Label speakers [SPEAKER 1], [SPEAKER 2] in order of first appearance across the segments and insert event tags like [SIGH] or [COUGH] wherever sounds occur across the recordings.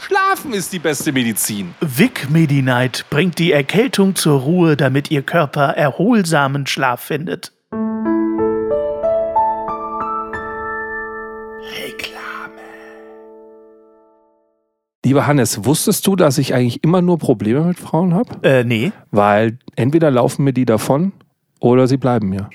[SPEAKER 1] Schlafen ist die beste Medizin.
[SPEAKER 2] Vic Medi-Night bringt die Erkältung zur Ruhe, damit Ihr Körper erholsamen Schlaf findet.
[SPEAKER 1] Reklame. Lieber Hannes, wusstest du, dass ich eigentlich immer nur Probleme mit Frauen habe?
[SPEAKER 2] Äh, nee.
[SPEAKER 1] Weil entweder laufen mir die davon oder sie bleiben mir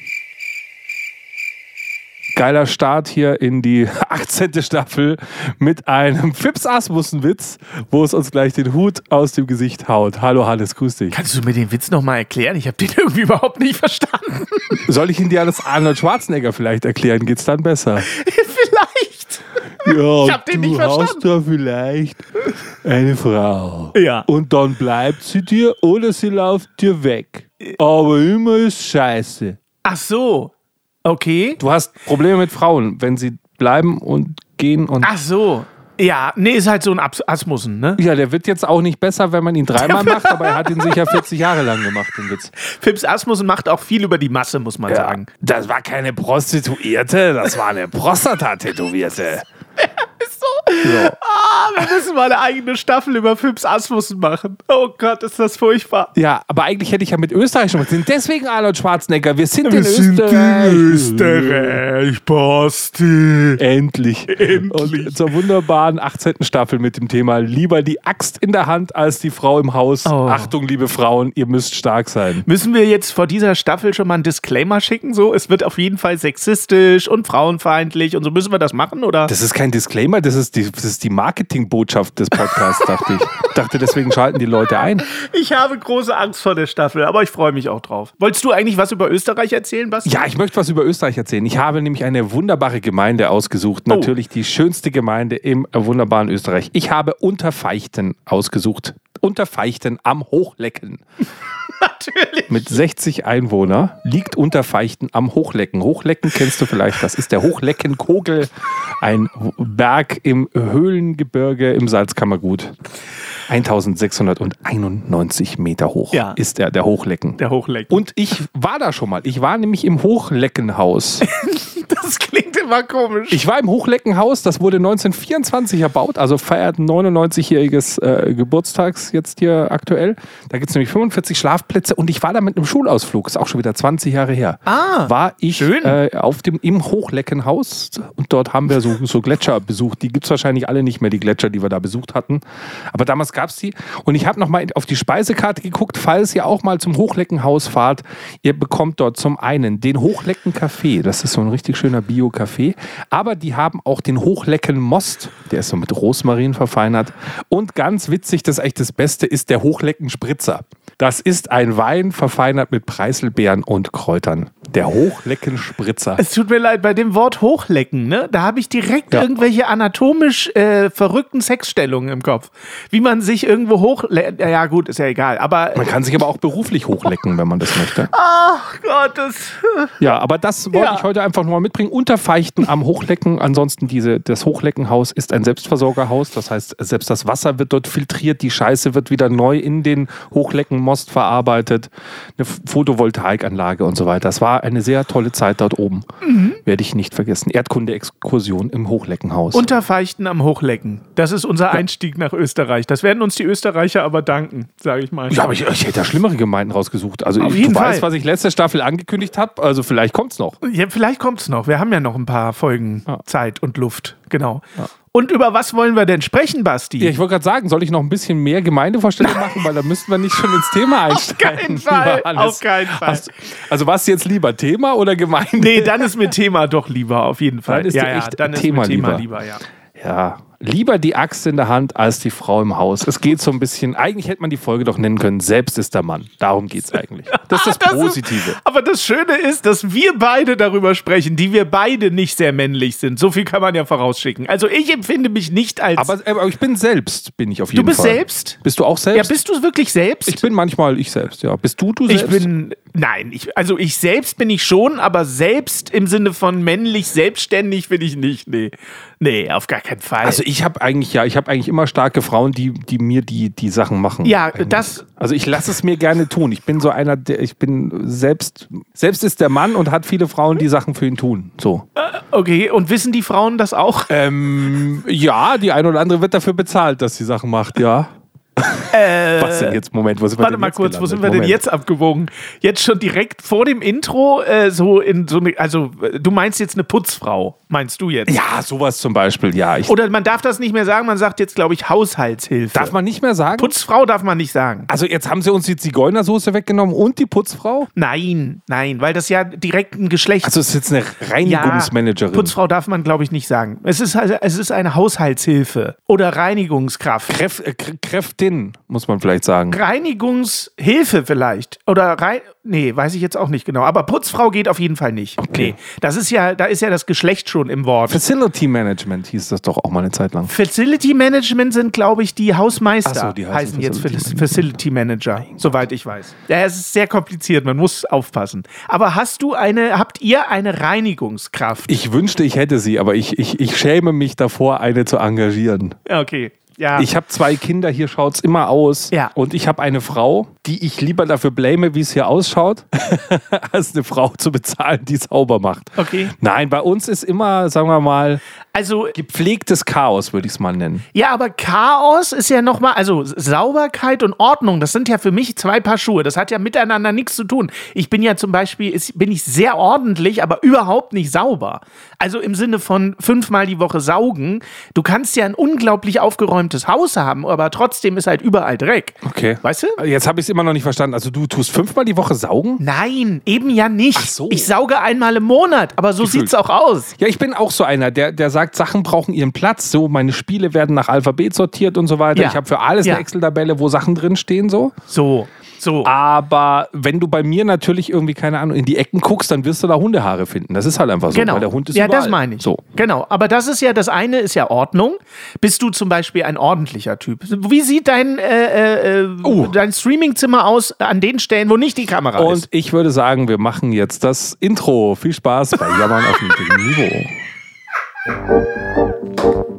[SPEAKER 1] geiler Start hier in die [LAUGHS] 18. Staffel mit einem Fips Asmussen-Witz, wo es uns gleich den Hut aus dem Gesicht haut. Hallo Hannes, grüß dich.
[SPEAKER 2] Kannst du mir den Witz nochmal erklären? Ich habe den [LAUGHS] irgendwie überhaupt nicht verstanden.
[SPEAKER 1] Soll ich ihn dir als Arnold Schwarzenegger vielleicht erklären? Geht's dann besser? [LAUGHS]
[SPEAKER 2] vielleicht.
[SPEAKER 1] Ja, ich hab den nicht verstanden. Du hast da vielleicht eine Frau.
[SPEAKER 2] Ja.
[SPEAKER 1] Und dann bleibt sie dir oder sie läuft dir weg. Aber immer ist scheiße.
[SPEAKER 2] Ach so. Okay.
[SPEAKER 1] Du hast Probleme mit Frauen, wenn sie bleiben und gehen und.
[SPEAKER 2] Ach so. Ja, nee, ist halt so ein Asmussen, ne?
[SPEAKER 1] Ja, der wird jetzt auch nicht besser, wenn man ihn dreimal macht, aber er hat ihn sicher 40 Jahre lang gemacht, den Witz.
[SPEAKER 2] Fips Asmussen macht auch viel über die Masse, muss man ja, sagen.
[SPEAKER 1] Das war keine Prostituierte, das war eine Prostata-Tätowierte. [LAUGHS]
[SPEAKER 2] ist so. Ja. Ah, wir müssen mal eine eigene Staffel über Fips Asmussen machen. Oh Gott, ist das furchtbar.
[SPEAKER 1] Ja, aber eigentlich hätte ich ja mit Österreich schon mal sind Deswegen Arnold Schwarzenegger. Wir sind
[SPEAKER 2] wir
[SPEAKER 1] in
[SPEAKER 2] sind Österreich. In Österreich, Basti.
[SPEAKER 1] Endlich.
[SPEAKER 2] Endlich.
[SPEAKER 1] Und zur wunderbaren 18. Staffel mit dem Thema Lieber die Axt in der Hand als die Frau im Haus. Oh. Achtung, liebe Frauen, ihr müsst stark sein.
[SPEAKER 2] Müssen wir jetzt vor dieser Staffel schon mal einen Disclaimer schicken? So, es wird auf jeden Fall sexistisch und frauenfeindlich und so müssen wir das machen, oder?
[SPEAKER 1] Das ist kein Disclaimer, das ist die, das ist die Marketingbotschaft des Podcasts, dachte ich. dachte, deswegen schalten die Leute ein.
[SPEAKER 2] Ich habe große Angst vor der Staffel, aber ich freue mich auch drauf. Wolltest du eigentlich was über Österreich erzählen, Basti?
[SPEAKER 1] Ja, ich möchte was über Österreich erzählen. Ich habe nämlich eine wunderbare Gemeinde ausgesucht. Oh. Natürlich die schönste Gemeinde im wunderbaren Österreich. Ich habe Unterfeichten ausgesucht. Unterfeichten am Hochlecken. [LAUGHS]
[SPEAKER 2] Natürlich.
[SPEAKER 1] Mit 60 Einwohnern liegt Unterfeichten am Hochlecken. Hochlecken kennst du vielleicht, das ist der Hochleckenkogel, ein Berg im Höhlengebirge im Salzkammergut. 1691 Meter hoch
[SPEAKER 2] ja.
[SPEAKER 1] ist der, der Hochlecken.
[SPEAKER 2] Der Hochlecken.
[SPEAKER 1] Und ich war da schon mal. Ich war nämlich im Hochleckenhaus. [LAUGHS]
[SPEAKER 2] das klingt immer komisch.
[SPEAKER 1] Ich war im Hochleckenhaus, das wurde 1924 erbaut, also feiert ein 99-jähriges äh, Geburtstags jetzt hier aktuell. Da gibt es nämlich 45 Schlafplätze und ich war da mit einem Schulausflug, ist auch schon wieder 20 Jahre her.
[SPEAKER 2] Ah,
[SPEAKER 1] war ich äh, auf dem, im Hochleckenhaus und dort haben wir so, so Gletscher besucht. Die gibt es wahrscheinlich alle nicht mehr, die Gletscher, die wir da besucht hatten. Aber damals gab es die. Und ich habe nochmal auf die Speisekarte geguckt, falls ihr auch mal zum Hochleckenhaus fahrt. Ihr bekommt dort zum einen den Hochlecken-Café. Das ist so ein richtig schöner Bio-Café. Aber die haben auch den Hochlecken-Most. Der ist so mit Rosmarin verfeinert. Und ganz witzig, das ist eigentlich das Beste, ist der Hochlecken-Spritzer. Das ist ein Wein verfeinert mit Preiselbeeren und Kräutern. Der Hochleckenspritzer.
[SPEAKER 2] Es tut mir leid, bei dem Wort Hochlecken, ne, da habe ich direkt ja. irgendwelche anatomisch äh, verrückten Sexstellungen im Kopf. Wie man sich irgendwo hoch. Ja, gut, ist ja egal. Aber
[SPEAKER 1] man kann sich aber auch beruflich hochlecken, wenn man das möchte.
[SPEAKER 2] Ach Gott, das. [LAUGHS]
[SPEAKER 1] Ja, aber das wollte ja. ich heute einfach nur mal mitbringen. Unterfeichten am Hochlecken. Ansonsten, diese, das Hochleckenhaus ist ein Selbstversorgerhaus. Das heißt, selbst das Wasser wird dort filtriert. Die Scheiße wird wieder neu in den Hochleckenmost verarbeitet. Eine Photovoltaikanlage und so weiter. Das war eine sehr tolle Zeit dort oben. Mhm. Werde ich nicht vergessen. Erdkunde-Exkursion im Hochleckenhaus.
[SPEAKER 2] Unterfeichten am Hochlecken. Das ist unser Einstieg nach Österreich. Das werden uns die Österreicher aber danken, sage ich mal.
[SPEAKER 1] Ja, aber ich, ich, hätte da schlimmere Gemeinden rausgesucht. Also
[SPEAKER 2] Auf
[SPEAKER 1] ich, du
[SPEAKER 2] Fall.
[SPEAKER 1] weißt, was ich letzte Staffel angekündigt habe. Also vielleicht kommt es noch.
[SPEAKER 2] Ja, vielleicht kommt es noch. Wir haben ja noch ein paar Folgen
[SPEAKER 1] ja.
[SPEAKER 2] Zeit und Luft. Genau. Ja. Und über was wollen wir denn sprechen, Basti?
[SPEAKER 1] Ja, ich wollte gerade sagen, soll ich noch ein bisschen mehr Gemeindevorstellung machen, weil da müssten wir nicht schon ins Thema [LAUGHS] einsteigen.
[SPEAKER 2] Auf keinen Fall. Auf keinen Fall.
[SPEAKER 1] Hast, also was jetzt lieber Thema oder Gemeinde?
[SPEAKER 2] Nee, dann ist mir Thema doch lieber, auf jeden Fall.
[SPEAKER 1] Dann ist
[SPEAKER 2] ja,
[SPEAKER 1] ja,
[SPEAKER 2] echt
[SPEAKER 1] dann Thema,
[SPEAKER 2] ist mir Thema
[SPEAKER 1] lieber.
[SPEAKER 2] lieber, ja.
[SPEAKER 1] Ja, Lieber die Axt in der Hand als die Frau im Haus. Es geht so ein bisschen, eigentlich hätte man die Folge doch nennen können, selbst ist der Mann. Darum geht es eigentlich. [LAUGHS] Das ist das,
[SPEAKER 2] Das ist-
[SPEAKER 1] Positive.
[SPEAKER 2] Aber das Schöne ist, dass wir beide darüber sprechen, die wir beide nicht sehr männlich sind. So viel kann man ja vorausschicken. Also ich empfinde mich nicht als.
[SPEAKER 1] aber, aber ich bin selbst, bin ich auf
[SPEAKER 2] du
[SPEAKER 1] jeden
[SPEAKER 2] bist
[SPEAKER 1] Fall.
[SPEAKER 2] selbst?
[SPEAKER 1] Bist du auch
[SPEAKER 2] Ja,
[SPEAKER 1] selbst?
[SPEAKER 2] bist du wirklich selbst?
[SPEAKER 1] ich bin manchmal ich selbst, ja. Bist du du
[SPEAKER 2] Ich
[SPEAKER 1] selbst?
[SPEAKER 2] bin, nein, ich, also ich selbst bin ich schon, aber selbst im Sinne von männlich, selbstständig bin ich nicht. Nee, nee, auf gar keinen Fall.
[SPEAKER 1] Also ich habe eigentlich, ja, ich habe eigentlich immer starke Frauen, die, die mir die, die Sachen machen.
[SPEAKER 2] Ja,
[SPEAKER 1] Eigentlich.
[SPEAKER 2] das-
[SPEAKER 1] Also ich lasse es mir gerne tun. Ich bin so einer, der, ich bin selbst, selbst ist der Mann und hat viele Frauen, die Sachen für ihn tun. So.
[SPEAKER 2] okay, und wissen die Frauen das auch?
[SPEAKER 1] Ähm, ja, die eine oder andere wird dafür bezahlt, dass sie Sachen macht, ja. Was denn jetzt? Moment, wo sind wir
[SPEAKER 2] Äh, Warte
[SPEAKER 1] denn
[SPEAKER 2] mal
[SPEAKER 1] jetzt
[SPEAKER 2] kurz, wo
[SPEAKER 1] gelandet?
[SPEAKER 2] sind wir denn
[SPEAKER 1] Moment.
[SPEAKER 2] jetzt abgewogen? Jetzt schon direkt vor dem Intro, äh, so in so eine, also äh, du meinst jetzt eine Putzfrau, meinst du jetzt?
[SPEAKER 1] Ja, sowas zum Beispiel, ja. Ich,
[SPEAKER 2] Oder man darf das nicht mehr sagen, man sagt jetzt, glaube ich, Haushaltshilfe.
[SPEAKER 1] darf man nicht mehr sagen?
[SPEAKER 2] Putzfrau darf man nicht sagen.
[SPEAKER 1] also jetzt haben sie uns die Zigeunersoße weggenommen und die Putzfrau?
[SPEAKER 2] Nein, nein, weil das ja direkt ein Geschlecht
[SPEAKER 1] Also es ist jetzt eine Reinigungsmanagerin.
[SPEAKER 2] Putzfrau darf man, glaube ich, nicht sagen. Es ist, also, es ist eine Haushaltshilfe oder Reinigungskraft.
[SPEAKER 1] Kräf, äh, Kr- Kräftin, muss man vielleicht sagen.
[SPEAKER 2] Reinigungshilfe vielleicht. Oder rein. Nee, weiß ich jetzt auch nicht genau. Aber Putzfrau geht auf jeden Fall nicht. Nee. Das ist ja, da ist ja das Geschlecht schon im Wort.
[SPEAKER 1] Facility Management hieß das doch auch mal eine Zeit lang.
[SPEAKER 2] Facility Management sind, glaube ich, die Hausmeister.
[SPEAKER 1] So, die heißen
[SPEAKER 2] heißen jetzt
[SPEAKER 1] Facility
[SPEAKER 2] Facility, Facility Manager, soweit ich weiß. Ja, es ist sehr kompliziert, man muss aufpassen. Aber hast du eine, habt ihr eine Reinigungskraft?
[SPEAKER 1] Ich wünschte, ich hätte sie, aber ich, ich, ich schäme mich davor, eine zu engagieren.
[SPEAKER 2] Okay. Ja.
[SPEAKER 1] Ich habe zwei Kinder, hier schaut es immer aus.
[SPEAKER 2] Ja.
[SPEAKER 1] Und ich habe eine Frau, die ich lieber dafür blame, wie es hier ausschaut, [LAUGHS] als eine Frau zu bezahlen, die sauber macht.
[SPEAKER 2] Okay.
[SPEAKER 1] Nein, bei uns ist immer, sagen wir mal,
[SPEAKER 2] also,
[SPEAKER 1] gepflegtes Chaos, würde ich es mal nennen.
[SPEAKER 2] ja, aber Chaos ist ja nochmal, also Sauberkeit und Ordnung, das sind ja für mich zwei Paar Schuhe. Das hat ja miteinander nichts zu tun. Ich bin ja zum Beispiel, ist, bin ich sehr ordentlich, aber überhaupt nicht sauber. Also im Sinne von fünfmal die Woche saugen. Du kannst ja ein unglaublich aufgeräumtes Haus haben, aber trotzdem ist halt überall Dreck.
[SPEAKER 1] Okay.
[SPEAKER 2] Weißt du?
[SPEAKER 1] Jetzt habe ich es immer noch nicht verstanden. Also du tust fünfmal die Woche saugen?
[SPEAKER 2] Nein, eben ja nicht.
[SPEAKER 1] Ach so.
[SPEAKER 2] Ich sauge einmal im Monat, aber so
[SPEAKER 1] Gefühlt.
[SPEAKER 2] sieht's auch aus.
[SPEAKER 1] Ja, ich bin auch so einer, der, der sagt, Sachen brauchen ihren Platz. So, meine Spiele werden nach Alphabet sortiert und so weiter.
[SPEAKER 2] Ja.
[SPEAKER 1] Ich habe für alles
[SPEAKER 2] Ja.
[SPEAKER 1] eine Excel-Tabelle, wo Sachen drinstehen, so.
[SPEAKER 2] So, so.
[SPEAKER 1] Aber wenn du bei mir natürlich irgendwie, keine Ahnung, in die Ecken guckst, dann wirst du da Hundehaare finden. Das ist halt einfach so,
[SPEAKER 2] Genau.
[SPEAKER 1] weil der Hund ist
[SPEAKER 2] ja,
[SPEAKER 1] überall.
[SPEAKER 2] das meine ich.
[SPEAKER 1] So.
[SPEAKER 2] Genau. Aber das ist ja, das eine ist ja Ordnung. Bist du zum Beispiel ein ordentlicher Typ? Wie sieht dein, äh, äh,
[SPEAKER 1] Oh.
[SPEAKER 2] dein Streamingzimmer aus an den Stellen, wo nicht die Kamera
[SPEAKER 1] Und
[SPEAKER 2] ist?
[SPEAKER 1] ich würde sagen, wir machen jetzt das Intro. Viel Spaß bei Jammern auf niedrigem Niveau. [LAUGHS]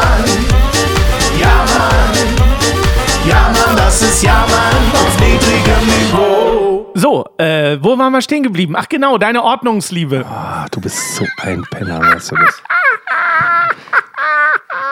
[SPEAKER 2] So, äh, wo waren wir stehen geblieben? Ach genau, deine Ordnungsliebe.
[SPEAKER 1] Ah, du bist so ein Penner, weißt du das?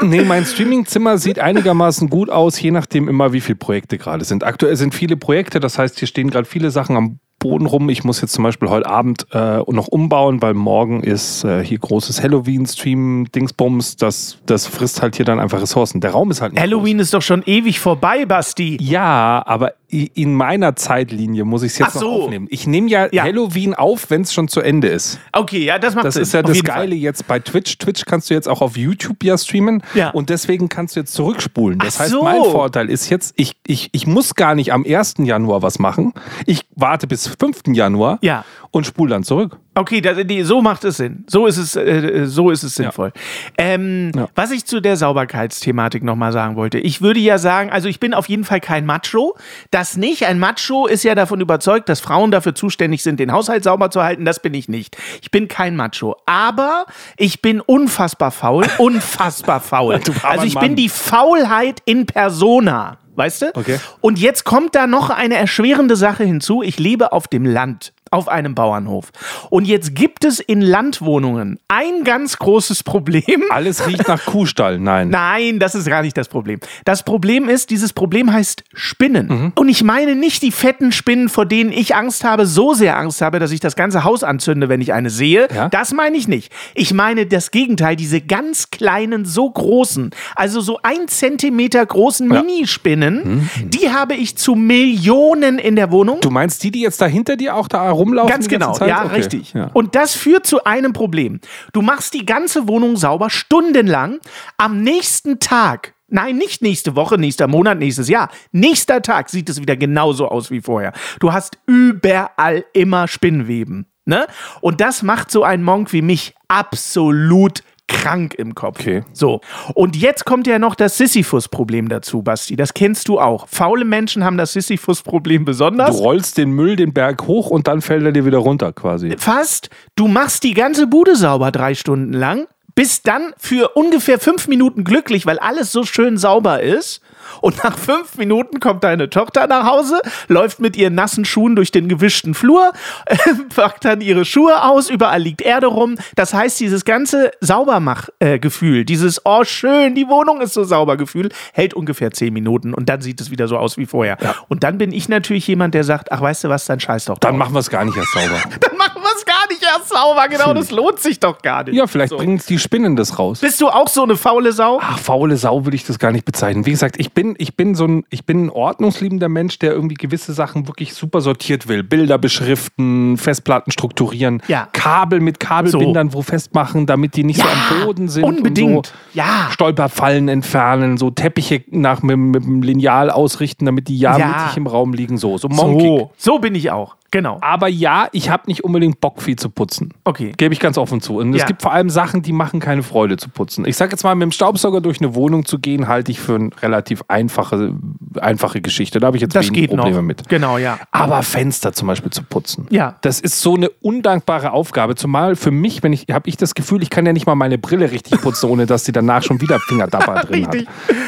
[SPEAKER 1] Nee, mein Streamingzimmer sieht einigermaßen gut aus, je nachdem immer, wie viele Projekte gerade sind. Aktuell sind viele Projekte, das heißt, hier stehen gerade viele Sachen am Boden rum. Ich muss jetzt zum Beispiel heute Abend äh, noch umbauen, weil morgen ist äh, hier großes Halloween-Stream-Dingsbums. Das, das frisst halt hier dann einfach Ressourcen. Der Raum ist halt nicht
[SPEAKER 2] Halloween ist doch schon ewig vorbei, Basti.
[SPEAKER 1] Ja, aber in meiner Zeitlinie muss ich es jetzt
[SPEAKER 2] so.
[SPEAKER 1] noch aufnehmen. Ich nehme ja,
[SPEAKER 2] Ja.
[SPEAKER 1] Halloween auf, wenn es schon zu Ende ist.
[SPEAKER 2] Okay, ja, das macht
[SPEAKER 1] Das
[SPEAKER 2] Sinn.
[SPEAKER 1] ist ja
[SPEAKER 2] auf
[SPEAKER 1] das Geile
[SPEAKER 2] Fall.
[SPEAKER 1] jetzt bei Twitch. Twitch kannst du jetzt auch auf YouTube ja streamen.
[SPEAKER 2] Ja.
[SPEAKER 1] Und deswegen kannst du jetzt zurückspulen. Das
[SPEAKER 2] Ach
[SPEAKER 1] heißt,
[SPEAKER 2] so.
[SPEAKER 1] mein Vorteil ist jetzt, ich, ich, ich muss gar nicht am 1. Januar was machen. Ich warte bis 5. Januar
[SPEAKER 2] Ja.
[SPEAKER 1] Und spule dann zurück.
[SPEAKER 2] Okay, das, die, so macht es Sinn. So ist es, äh, so ist es sinnvoll. Ähm,
[SPEAKER 1] Ja.
[SPEAKER 2] Was ich zu der Sauberkeitsthematik nochmal sagen wollte. Ich würde ja sagen, also ich bin auf jeden Fall kein Macho. Das nicht. Ein Macho ist ja davon überzeugt, dass Frauen dafür zuständig sind, den Haushalt sauber zu halten. Das bin ich nicht. Ich bin kein Macho. Aber ich bin unfassbar faul. [LAUGHS] Unfassbar faul. Also ich
[SPEAKER 1] Mann.
[SPEAKER 2] bin die Faulheit in Persona. Weißt du?
[SPEAKER 1] Okay.
[SPEAKER 2] Und jetzt kommt da noch eine erschwerende Sache hinzu. Ich lebe auf dem Land. Auf einem Bauernhof. Und jetzt gibt es in Landwohnungen ein ganz großes Problem. [LAUGHS]
[SPEAKER 1] Alles riecht nach Kuhstall. Nein.
[SPEAKER 2] Nein, das ist gar nicht das Problem. Das Problem ist, dieses Problem heißt Spinnen.
[SPEAKER 1] Mhm.
[SPEAKER 2] Und ich meine nicht die fetten Spinnen, vor denen ich Angst habe, so sehr Angst habe, dass ich das ganze Haus anzünde, wenn ich eine sehe.
[SPEAKER 1] Ja?
[SPEAKER 2] Das meine ich nicht. Ich meine das Gegenteil, diese ganz kleinen, so großen, also so ein Zentimeter großen Minispinnen, die habe ich zu Millionen in der Wohnung.
[SPEAKER 1] Mhm. Du meinst die, die jetzt da hinter dir auch da rumlaufen?
[SPEAKER 2] Ganz genau, ja,
[SPEAKER 1] Okay.
[SPEAKER 2] richtig.
[SPEAKER 1] Ja.
[SPEAKER 2] Und das führt zu einem Problem. Du machst die ganze Wohnung sauber, stundenlang. Am nächsten Tag, nein, nicht nächste Woche, nächster Monat, nächstes Jahr, nächster Tag sieht es wieder genauso aus wie vorher. Du hast überall immer Spinnweben. Ne? Und das macht so ein Monk wie mich absolut krank im Kopf.
[SPEAKER 1] Okay.
[SPEAKER 2] So. Und jetzt kommt ja noch das Sisyphus-Problem dazu, Basti. Das kennst du auch. Faule Menschen haben das Sisyphus-Problem besonders.
[SPEAKER 1] Du rollst den Müll den Berg hoch und dann fällt er dir wieder runter quasi.
[SPEAKER 2] fast, du machst die ganze Bude sauber drei Stunden lang, bist dann für ungefähr fünf Minuten glücklich, weil alles so schön sauber ist. Und nach fünf Minuten kommt deine Tochter nach Hause, läuft mit ihren nassen Schuhen durch den gewischten Flur, [LAUGHS] packt dann ihre Schuhe aus, überall liegt Erde rum. Das heißt, dieses ganze Saubermach-Gefühl, dieses Oh, schön, die Wohnung ist so sauber Gefühl, hält ungefähr zehn Minuten und dann sieht es wieder so aus wie vorher. Und dann bin ich natürlich jemand, der sagt, ach, weißt du was, dann scheiß doch
[SPEAKER 1] Dann
[SPEAKER 2] drauf.
[SPEAKER 1] machen wir es gar nicht erst sauber. [LAUGHS]
[SPEAKER 2] Dann machen wir es gar nicht erst sauber. Genau, das lohnt sich doch gar nicht.
[SPEAKER 1] Ja, vielleicht bringen es die Spinnen das raus.
[SPEAKER 2] Bist du auch so eine faule Sau?
[SPEAKER 1] Ach, faule Sau würde ich das gar nicht bezeichnen. Wie gesagt, ich bin, ich bin so ein, ich bin ein ordnungsliebender Mensch, der irgendwie gewisse Sachen wirklich super sortiert will. Bilder beschriften, Festplatten strukturieren,
[SPEAKER 2] Ja.
[SPEAKER 1] Kabel mit Kabelbindern wo festmachen, damit die nicht so am Boden sind.
[SPEAKER 2] unbedingt.
[SPEAKER 1] Und so
[SPEAKER 2] Ja.
[SPEAKER 1] Stolperfallen entfernen, so Teppiche nach mit, mit dem Lineal ausrichten, damit die ja,
[SPEAKER 2] Ja.
[SPEAKER 1] mittig im Raum liegen. So, so monkig.
[SPEAKER 2] So, so bin ich auch. Genau.
[SPEAKER 1] Aber ja, ich habe nicht unbedingt Bock, viel zu putzen.
[SPEAKER 2] Okay.
[SPEAKER 1] Gebe ich ganz offen zu. Und es
[SPEAKER 2] Ja.
[SPEAKER 1] gibt vor allem Sachen, die machen keine Freude zu putzen. Ich sage jetzt mal, mit dem Staubsauger durch eine Wohnung zu gehen, halte ich für eine relativ einfache, einfache Geschichte. Da habe ich jetzt
[SPEAKER 2] Das
[SPEAKER 1] wenig Probleme
[SPEAKER 2] noch.
[SPEAKER 1] mit.
[SPEAKER 2] Genau, ja.
[SPEAKER 1] Aber Fenster zum Beispiel zu putzen.
[SPEAKER 2] Ja.
[SPEAKER 1] Das ist so eine undankbare Aufgabe. Zumal für mich, wenn ich, habe ich das Gefühl, ich kann ja nicht mal meine Brille richtig putzen, ohne dass sie danach schon wieder Fingerdapper drin hat.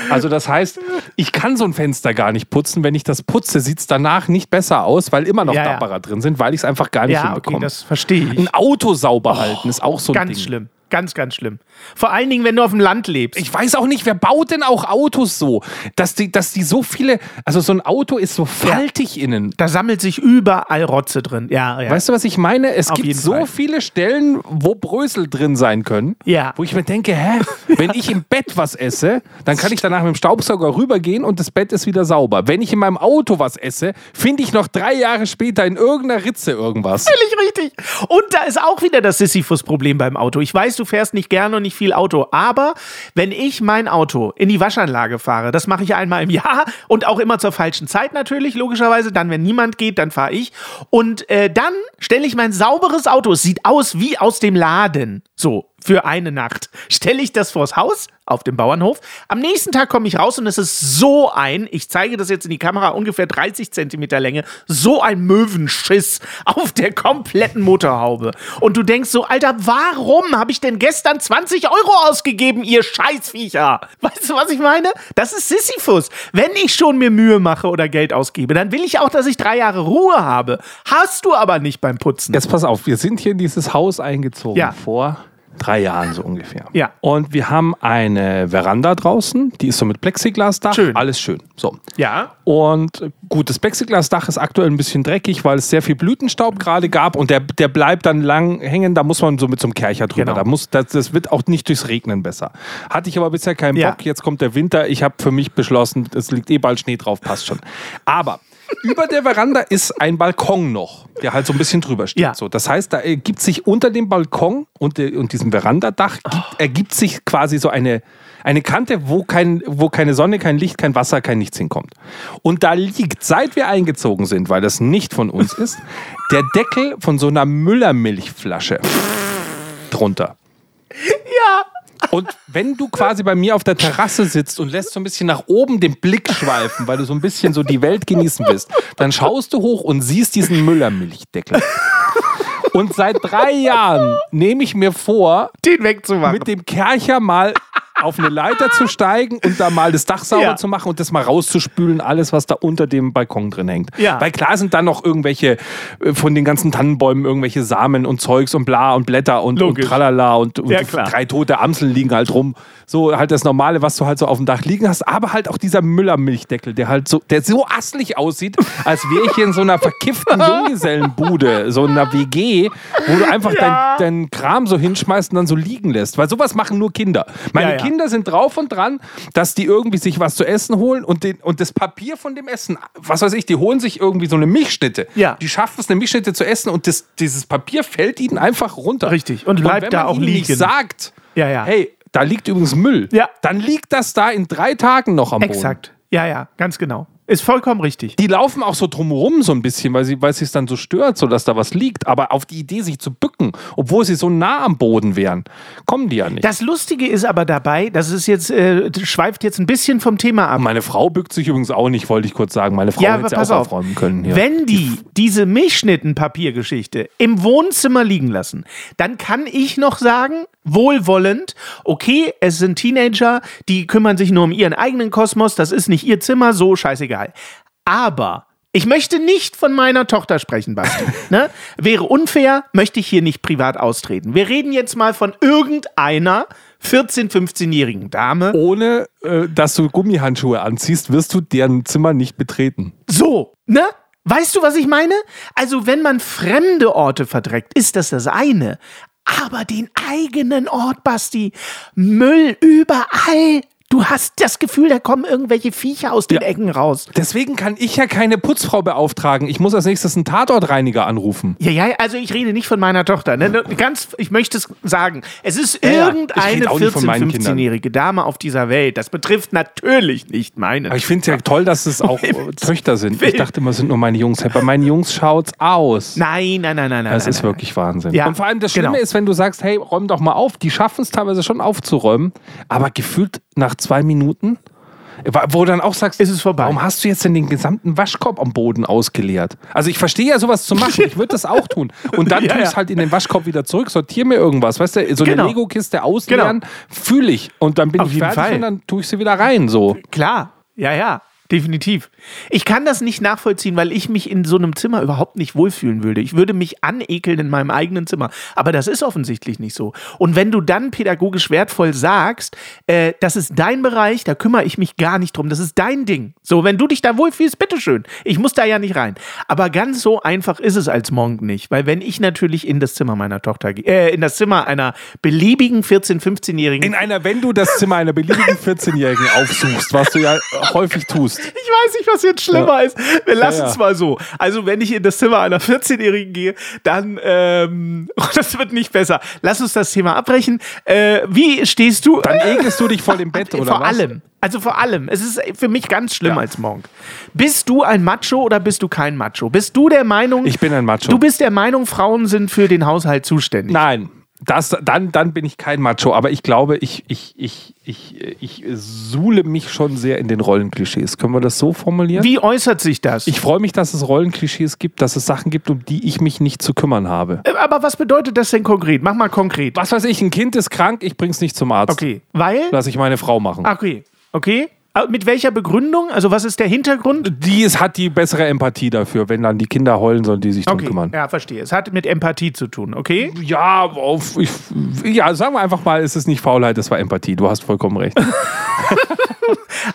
[SPEAKER 1] Also das heißt, ich kann so ein Fenster gar nicht putzen. Wenn ich das putze, sieht es danach nicht besser aus, weil immer noch
[SPEAKER 2] Ja, ja.
[SPEAKER 1] Dapperer drin sind, weil ich es einfach gar nicht
[SPEAKER 2] Ja, okay,
[SPEAKER 1] hinbekomme.
[SPEAKER 2] das verstehe ich.
[SPEAKER 1] ein Auto sauber halten ist auch so ein
[SPEAKER 2] Ganz
[SPEAKER 1] Ding.
[SPEAKER 2] schlimm. Ganz, ganz schlimm. Vor allen Dingen, wenn du auf dem Land lebst.
[SPEAKER 1] Ich weiß auch nicht, wer baut denn auch Autos so, dass die, dass die so viele, also so ein Auto ist so faltig innen.
[SPEAKER 2] da sammelt sich überall Rotze drin. Ja, ja.
[SPEAKER 1] Weißt du, was ich meine? Es
[SPEAKER 2] Auf
[SPEAKER 1] gibt so
[SPEAKER 2] Fall.
[SPEAKER 1] viele Stellen, wo Brösel drin sein können,
[SPEAKER 2] Ja.
[SPEAKER 1] wo ich mir denke, hä, wenn ich im Bett was esse, dann kann ich danach mit dem Staubsauger rübergehen und das Bett ist wieder sauber. Wenn ich in meinem Auto was esse, finde ich noch drei Jahre später in irgendeiner Ritze irgendwas.
[SPEAKER 2] Völlig richtig. Und da ist auch wieder das Sisyphus-Problem beim Auto. Ich weiß, du fährst nicht gerne und nicht viel Auto, aber wenn ich mein Auto in die Waschanlage fahre, das mache ich einmal im Jahr und auch immer zur falschen Zeit natürlich, logischerweise. Dann, wenn niemand geht, dann fahre ich. Und äh, dann stelle ich mein sauberes Auto, es sieht aus wie aus dem Laden, so für eine Nacht, stelle ich das vors Haus auf dem Bauernhof. Am nächsten Tag komme ich raus und es ist so ein, ich zeige das jetzt in die Kamera, ungefähr 30 Zentimeter Länge, so ein Möwenschiss auf der kompletten Motorhaube. Und du denkst so, Alter, warum habe ich denn gestern 20 Euro ausgegeben, ihr Scheißviecher? Weißt du, was ich meine? Das ist Sisyphus. Wenn ich schon mir Mühe mache oder Geld ausgebe, dann will ich auch, dass ich drei Jahre Ruhe habe. Hast du aber nicht beim Putzen.
[SPEAKER 1] Jetzt pass auf, wir sind hier in dieses Haus eingezogen
[SPEAKER 2] Ja.
[SPEAKER 1] vor drei Jahren so ungefähr.
[SPEAKER 2] Ja.
[SPEAKER 1] Und wir haben eine Veranda draußen, die ist so mit Plexiglasdach,
[SPEAKER 2] Schön.
[SPEAKER 1] alles schön. So.
[SPEAKER 2] Ja.
[SPEAKER 1] Und gut, das Plexiglasdach ist aktuell ein bisschen dreckig, weil es sehr viel Blütenstaub gerade gab und der, der bleibt dann lang hängen, da muss man so mit so einem Kercher drüber.
[SPEAKER 2] Genau.
[SPEAKER 1] Da muss, das, das wird auch nicht durchs Regnen besser. Hatte ich aber bisher keinen
[SPEAKER 2] Ja.
[SPEAKER 1] Bock, jetzt kommt der Winter, ich habe für mich beschlossen, es liegt eh bald Schnee drauf, passt schon. Aber über der Veranda ist ein Balkon noch, der halt so ein bisschen drüber steht.
[SPEAKER 2] Ja.
[SPEAKER 1] So, das heißt, da ergibt sich unter dem Balkon und, und diesem Verandadach gibt, ergibt sich quasi so eine, eine Kante, wo, kein, wo keine Sonne, kein Licht, kein Wasser, kein Nichts hinkommt. Und da liegt, seit wir eingezogen sind, weil das nicht von uns ist, der Deckel von so einer Müllermilchflasche drunter.
[SPEAKER 2] Ja.
[SPEAKER 1] Und wenn du quasi bei mir auf der Terrasse sitzt und lässt so ein bisschen nach oben den Blick schweifen, weil du so ein bisschen so die Welt genießen willst, dann schaust du hoch und siehst diesen Müllermilchdeckel. Und seit drei Jahren nehme ich mir vor,
[SPEAKER 2] Den wegzumachen.
[SPEAKER 1] mit dem Kercher mal auf eine Leiter zu steigen und da mal das Dach sauber
[SPEAKER 2] Ja.
[SPEAKER 1] zu machen und das mal rauszuspülen, alles, was da unter dem Balkon drin hängt.
[SPEAKER 2] Ja.
[SPEAKER 1] Weil klar sind dann noch irgendwelche äh, von den ganzen Tannenbäumen irgendwelche Samen und Zeugs und bla und Blätter und, und tralala und, und
[SPEAKER 2] Ja,
[SPEAKER 1] drei tote Amseln liegen halt rum. So halt das Normale, was du halt so auf dem Dach liegen hast, aber halt auch dieser Müller-Milchdeckel, der halt so, der so asselig aussieht, als wäre ich hier in so einer verkifften [LAUGHS] Junggesellenbude, so einer WG, wo du einfach
[SPEAKER 2] Ja.
[SPEAKER 1] dein, dein Kram so hinschmeißt und dann so liegen lässt. Weil sowas machen nur Kinder. Meine
[SPEAKER 2] ja.
[SPEAKER 1] Kinder sind drauf und dran, dass die irgendwie sich was zu essen holen und, den, und das Papier von dem Essen, was weiß ich, die holen sich irgendwie so eine Milchschnitte.
[SPEAKER 2] Ja.
[SPEAKER 1] Die schaffen es, eine Milchschnitte zu essen und das, dieses Papier fällt ihnen einfach runter.
[SPEAKER 2] Richtig. Und bleibt
[SPEAKER 1] wenn
[SPEAKER 2] da
[SPEAKER 1] man
[SPEAKER 2] auch
[SPEAKER 1] ihnen
[SPEAKER 2] liegen.
[SPEAKER 1] Nicht sagt,
[SPEAKER 2] Ja, ja.
[SPEAKER 1] hey, da liegt übrigens Müll.
[SPEAKER 2] Ja.
[SPEAKER 1] Dann liegt das da in drei Tagen noch am Boden.
[SPEAKER 2] Exakt. Ja, ja, ganz genau. Ist vollkommen richtig.
[SPEAKER 1] Die laufen auch so drumherum so ein bisschen, weil sie weil es dann so stört, so dass da was liegt. Aber auf die Idee, sich zu bücken, obwohl sie so nah am Boden wären, kommen die ja nicht.
[SPEAKER 2] Das Lustige ist aber dabei, das ist jetzt, äh, schweift jetzt ein bisschen vom Thema ab.
[SPEAKER 1] Meine Frau bückt sich übrigens auch nicht, wollte ich kurz sagen. Meine Frau
[SPEAKER 2] Ja,
[SPEAKER 1] hätte sie auch
[SPEAKER 2] auf.
[SPEAKER 1] aufräumen können. Hier.
[SPEAKER 2] Wenn die diese Milchschnittenpapiergeschichte im Wohnzimmer liegen lassen, dann kann ich noch sagen, wohlwollend, okay, es sind Teenager, die kümmern sich nur um ihren eigenen Kosmos, das ist nicht ihr Zimmer, so scheißegal. Aber ich möchte nicht von meiner Tochter sprechen, Basti. [LAUGHS] ne? Wäre unfair, möchte ich hier nicht privat austreten. Wir reden jetzt mal von irgendeiner 14-, 15-jährigen Dame.
[SPEAKER 1] Ohne, äh, dass du Gummihandschuhe anziehst, wirst du deren Zimmer nicht betreten.
[SPEAKER 2] So, ne? Weißt du, was ich meine? Also, wenn man fremde Orte verdreckt, ist das das eine. Aber den eigenen Ort, Basti, Müll überall. Du hast das Gefühl, da kommen irgendwelche Viecher aus den
[SPEAKER 1] Ja.
[SPEAKER 2] Ecken raus.
[SPEAKER 1] Deswegen kann ich ja keine Putzfrau beauftragen. Ich muss als nächstes einen Tatortreiniger anrufen.
[SPEAKER 2] Ja, ja, also ich rede nicht von meiner Tochter. Ne? Ganz, ich möchte es sagen. Es ist
[SPEAKER 1] Ja,
[SPEAKER 2] irgendeine
[SPEAKER 1] rede auch nicht von
[SPEAKER 2] 14-,
[SPEAKER 1] meinen Kindern.
[SPEAKER 2] 15-jährige Dame auf dieser Welt. Das betrifft natürlich nicht meine.
[SPEAKER 1] Aber ich finde es ja toll, dass es auch [LAUGHS] Töchter sind. Ich dachte immer, es sind nur meine Jungs. Bei meinen Jungs schaut's aus.
[SPEAKER 2] Nein, nein, nein, nein, nein.
[SPEAKER 1] Das
[SPEAKER 2] nein,
[SPEAKER 1] ist
[SPEAKER 2] nein.
[SPEAKER 1] wirklich Wahnsinn.
[SPEAKER 2] Ja,
[SPEAKER 1] und vor allem das Schlimme
[SPEAKER 2] genau.
[SPEAKER 1] ist, wenn du sagst, hey, räum doch mal auf. Die schaffen es teilweise schon aufzuräumen, aber gefühlt nach zwei Minuten, wo du dann auch sagst,
[SPEAKER 2] Ist es vorbei.
[SPEAKER 1] warum hast du jetzt denn den gesamten Waschkorb am Boden ausgeleert? Also ich verstehe ja sowas zu machen, ich würde das auch tun. Und dann [LAUGHS]
[SPEAKER 2] Ja,
[SPEAKER 1] tue ich
[SPEAKER 2] ja.
[SPEAKER 1] es halt in den Waschkorb wieder zurück, sortiere mir irgendwas, weißt du, so
[SPEAKER 2] Genau.
[SPEAKER 1] eine Lego-Kiste ausleeren, fühle ich. Und dann bin
[SPEAKER 2] Auf
[SPEAKER 1] ich fertig
[SPEAKER 2] Fall.
[SPEAKER 1] und dann tue ich sie wieder rein, so.
[SPEAKER 2] Klar, ja, ja, definitiv. Ich kann das nicht nachvollziehen, weil ich mich in so einem Zimmer überhaupt nicht wohlfühlen würde. Ich würde mich anekeln in meinem eigenen Zimmer. Aber das ist offensichtlich nicht so. Und wenn du dann pädagogisch wertvoll sagst, äh, das ist dein Bereich, da kümmere ich mich gar nicht drum, das ist dein Ding. So, wenn du dich da wohlfühlst, bitteschön. Ich muss da ja nicht rein. Aber ganz so einfach ist es als Monk nicht, weil wenn ich natürlich in das Zimmer meiner Tochter gehe, äh, in das Zimmer einer beliebigen 14-, 15-Jährigen
[SPEAKER 1] In einer, wenn du das Zimmer einer beliebigen 14-Jährigen aufsuchst, was du ja häufig tust.
[SPEAKER 2] Ich weiß nicht, was jetzt schlimmer ist. Wir lassen
[SPEAKER 1] Ja,
[SPEAKER 2] es
[SPEAKER 1] ja.
[SPEAKER 2] mal so. Also, wenn ich in das Zimmer einer 14-Jährigen gehe, dann, ähm, [LAUGHS] das wird nicht besser. Lass uns das Thema abbrechen. Äh, wie stehst du?
[SPEAKER 1] Dann ekelst du dich vor dem Bett, [LAUGHS] oder
[SPEAKER 2] vor
[SPEAKER 1] was?
[SPEAKER 2] allem. Also vor allem. Es ist für mich ganz schlimm
[SPEAKER 1] Ja.
[SPEAKER 2] als Monk. Bist du ein Macho oder bist du kein Macho? Bist du der Meinung.
[SPEAKER 1] Ich bin ein Macho.
[SPEAKER 2] Du bist der Meinung, Frauen sind für den Haushalt zuständig.
[SPEAKER 1] Nein, das, dann, dann bin ich kein Macho, aber ich glaube, ich, ich, ich, ich, ich suhle mich schon sehr in den Rollenklischees. Können wir das so formulieren?
[SPEAKER 2] Wie äußert sich das?
[SPEAKER 1] Ich freue mich, dass es Rollenklischees gibt, dass es Sachen gibt, um die ich mich nicht zu kümmern habe.
[SPEAKER 2] Äh, Aber was bedeutet das denn konkret? Mach mal konkret.
[SPEAKER 1] Was weiß ich, ein Kind ist krank, ich bring's nicht zum Arzt.
[SPEAKER 2] Okay. Weil?
[SPEAKER 1] Lass ich meine Frau machen.
[SPEAKER 2] Okay. Okay. Mit welcher Begründung? Also, was ist der Hintergrund?
[SPEAKER 1] Die ist, hat die bessere Empathie dafür. Wenn dann die Kinder heulen, sollen die sich
[SPEAKER 2] Okay,
[SPEAKER 1] kümmern.
[SPEAKER 2] ja, verstehe. Es hat mit Empathie zu tun, okay?
[SPEAKER 1] Ja, auf, ich, ja, sagen wir einfach mal, es ist nicht Faulheit, es war Empathie. Du hast vollkommen recht. [LAUGHS]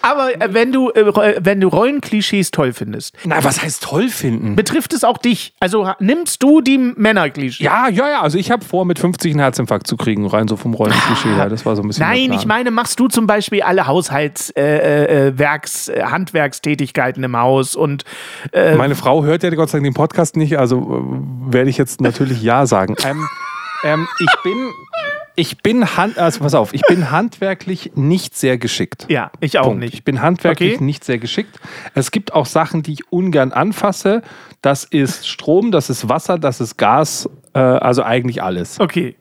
[SPEAKER 2] Aber äh, wenn du, äh, Ro- wenn du Rollenklischees toll findest,
[SPEAKER 1] Na, was heißt toll finden?
[SPEAKER 2] betrifft es auch dich? Also nimmst du die Männerklischees?
[SPEAKER 1] Ja, ja, ja. Also ich habe vor, mit 50 einen Herzinfarkt zu kriegen, rein so vom Rollenklischee her. Das war so ein bisschen.
[SPEAKER 2] Nein, ich meine, machst du zum Beispiel alle Haushalts-, äh, äh, äh, Handwerkstätigkeiten im Haus und
[SPEAKER 1] Meine Frau hört ja Gott sei Dank den Podcast nicht, also äh, werde ich jetzt natürlich Ja sagen. Ähm, ähm, ich bin, ich bin hand, also pass auf, ich bin [LAUGHS] handwerklich nicht sehr geschickt.
[SPEAKER 2] ja, ich auch
[SPEAKER 1] Punkt.
[SPEAKER 2] nicht.
[SPEAKER 1] Ich bin handwerklich
[SPEAKER 2] Okay.
[SPEAKER 1] nicht sehr geschickt. Es gibt auch Sachen, die ich ungern anfasse. Das ist Strom, das ist Wasser, das ist Gas, äh, also eigentlich alles.
[SPEAKER 2] Okay.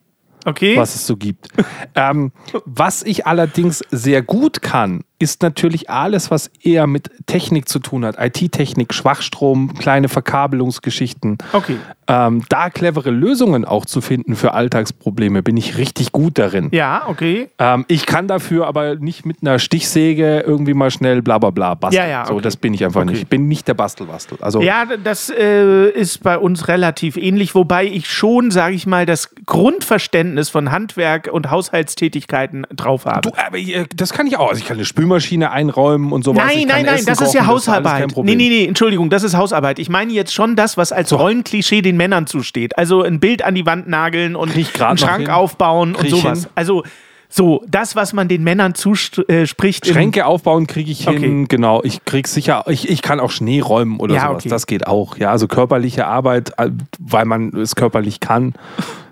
[SPEAKER 2] Okay.
[SPEAKER 1] was es so gibt. ähm, was ich allerdings sehr gut kann, ist natürlich alles, was eher mit Technik zu tun hat. IT-Technik, Schwachstrom, kleine Verkabelungsgeschichten.
[SPEAKER 2] Okay.
[SPEAKER 1] Ähm, da clevere Lösungen auch zu finden für Alltagsprobleme, bin ich richtig gut darin.
[SPEAKER 2] Ja, okay.
[SPEAKER 1] Ähm, ich kann dafür aber nicht mit einer Stichsäge irgendwie mal schnell bla bla bla basteln.
[SPEAKER 2] Ja, ja,
[SPEAKER 1] So,
[SPEAKER 2] okay.
[SPEAKER 1] das bin ich einfach
[SPEAKER 2] Okay.
[SPEAKER 1] nicht. Ich bin nicht der Bastelbastel. Also
[SPEAKER 2] Ja, das äh, ist bei uns relativ ähnlich, wobei ich schon, sage ich mal, das Grundverständnis von Handwerk und Haushaltstätigkeiten drauf habe.
[SPEAKER 1] Du, aber äh, das kann ich auch. Also ich kann eine Spülmaschine einräumen und sowas.
[SPEAKER 2] Nein, nein, nein,
[SPEAKER 1] Essen
[SPEAKER 2] das ist ja Hausarbeit.
[SPEAKER 1] kein
[SPEAKER 2] Nee, nee, nee, Entschuldigung, das ist Hausarbeit. Ich meine jetzt schon das, was als Rollenklischee den Männern zusteht. Also ein Bild an die Wand nageln und einen Schrank
[SPEAKER 1] hin.
[SPEAKER 2] aufbauen und
[SPEAKER 1] Krieg ich
[SPEAKER 2] sowas.
[SPEAKER 1] hin.
[SPEAKER 2] Also so, das, was man den Männern zuspricht.
[SPEAKER 1] Schränke aufbauen kriege ich hin,
[SPEAKER 2] Okay.
[SPEAKER 1] genau. Ich krieg sicher, ich, ich kann auch Schnee räumen oder
[SPEAKER 2] Ja,
[SPEAKER 1] sowas.
[SPEAKER 2] okay.
[SPEAKER 1] Das geht auch. Ja, also körperliche Arbeit, äh, weil man es körperlich kann,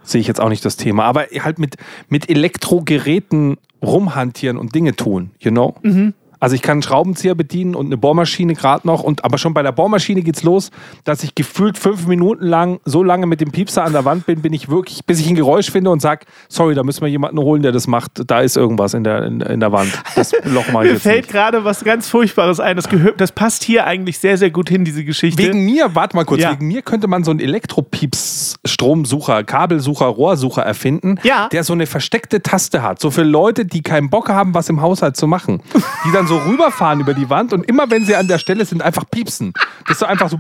[SPEAKER 1] sehe ich jetzt auch nicht das Thema. Aber halt mit, mit Elektrogeräten rumhantieren und Dinge tun, you know?
[SPEAKER 2] Mhm.
[SPEAKER 1] Also ich kann einen Schraubenzieher bedienen und eine Bohrmaschine gerade noch. Und, aber schon bei der Bohrmaschine geht's los, dass ich gefühlt fünf Minuten lang so lange mit dem Piepser an der Wand bin, bin ich wirklich, bis ich ein Geräusch finde und sag, sorry, da müssen wir jemanden holen, der das macht. Da ist irgendwas in der, in, in der Wand. Das Loch mal [LAUGHS]
[SPEAKER 2] Mir fällt gerade was ganz Furchtbares ein. Das, gehört, das passt hier eigentlich sehr, sehr gut hin, diese Geschichte.
[SPEAKER 1] Wegen mir, warte mal kurz,
[SPEAKER 2] Ja.
[SPEAKER 1] wegen mir könnte man so einen Elektropieps-Stromsucher, Kabelsucher, Rohrsucher erfinden,
[SPEAKER 2] Ja.
[SPEAKER 1] der so eine versteckte Taste hat. So für Leute, die keinen Bock haben, was im Haushalt zu machen. Die dann so rüberfahren über die Wand und immer wenn sie an der Stelle sind, einfach piepsen. Das ist so einfach so,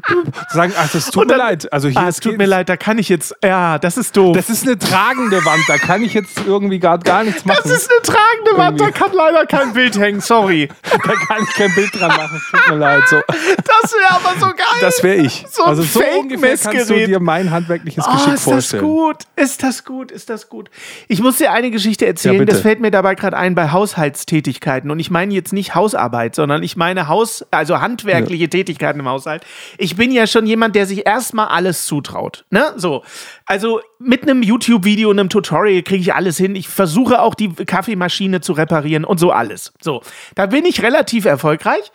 [SPEAKER 1] sagen, ach, das tut
[SPEAKER 2] Und
[SPEAKER 1] mir
[SPEAKER 2] dann-
[SPEAKER 1] leid. Also hier
[SPEAKER 2] ah, es
[SPEAKER 1] ist-
[SPEAKER 2] tut mir leid, da kann ich jetzt. Ja, das ist doof.
[SPEAKER 1] Das ist eine tragende Wand, da kann ich jetzt irgendwie gerade gar nichts machen.
[SPEAKER 2] Das ist eine tragende Wand, da
[SPEAKER 1] Irgendwie.
[SPEAKER 2] kann leider kein Bild hängen, sorry. [LAUGHS]
[SPEAKER 1] da kann ich kein Bild dran machen. Es Tut mir leid. So.
[SPEAKER 2] Das wäre aber so geil.
[SPEAKER 1] Das wäre ich.
[SPEAKER 2] So ein
[SPEAKER 1] also so ungefähr kannst du dir mein handwerkliches
[SPEAKER 2] Oh,
[SPEAKER 1] Geschick
[SPEAKER 2] ist das
[SPEAKER 1] vorstellen.
[SPEAKER 2] gut? Ist das gut? Ist das gut? Ich muss dir eine Geschichte erzählen,
[SPEAKER 1] Ja,
[SPEAKER 2] das fällt mir dabei gerade ein bei Haushaltstätigkeiten. Und ich meine jetzt nicht Hausarbeit, sondern ich meine Haus, also handwerkliche Tätigkeiten im Haushalt. Ich bin ja schon jemand, der sich erstmal alles zutraut. Ne? So. Also mit einem YouTube-Video, einem Tutorial kriege ich alles hin. Ich versuche auch die Kaffeemaschine zu reparieren und so alles. So. Da bin ich relativ erfolgreich.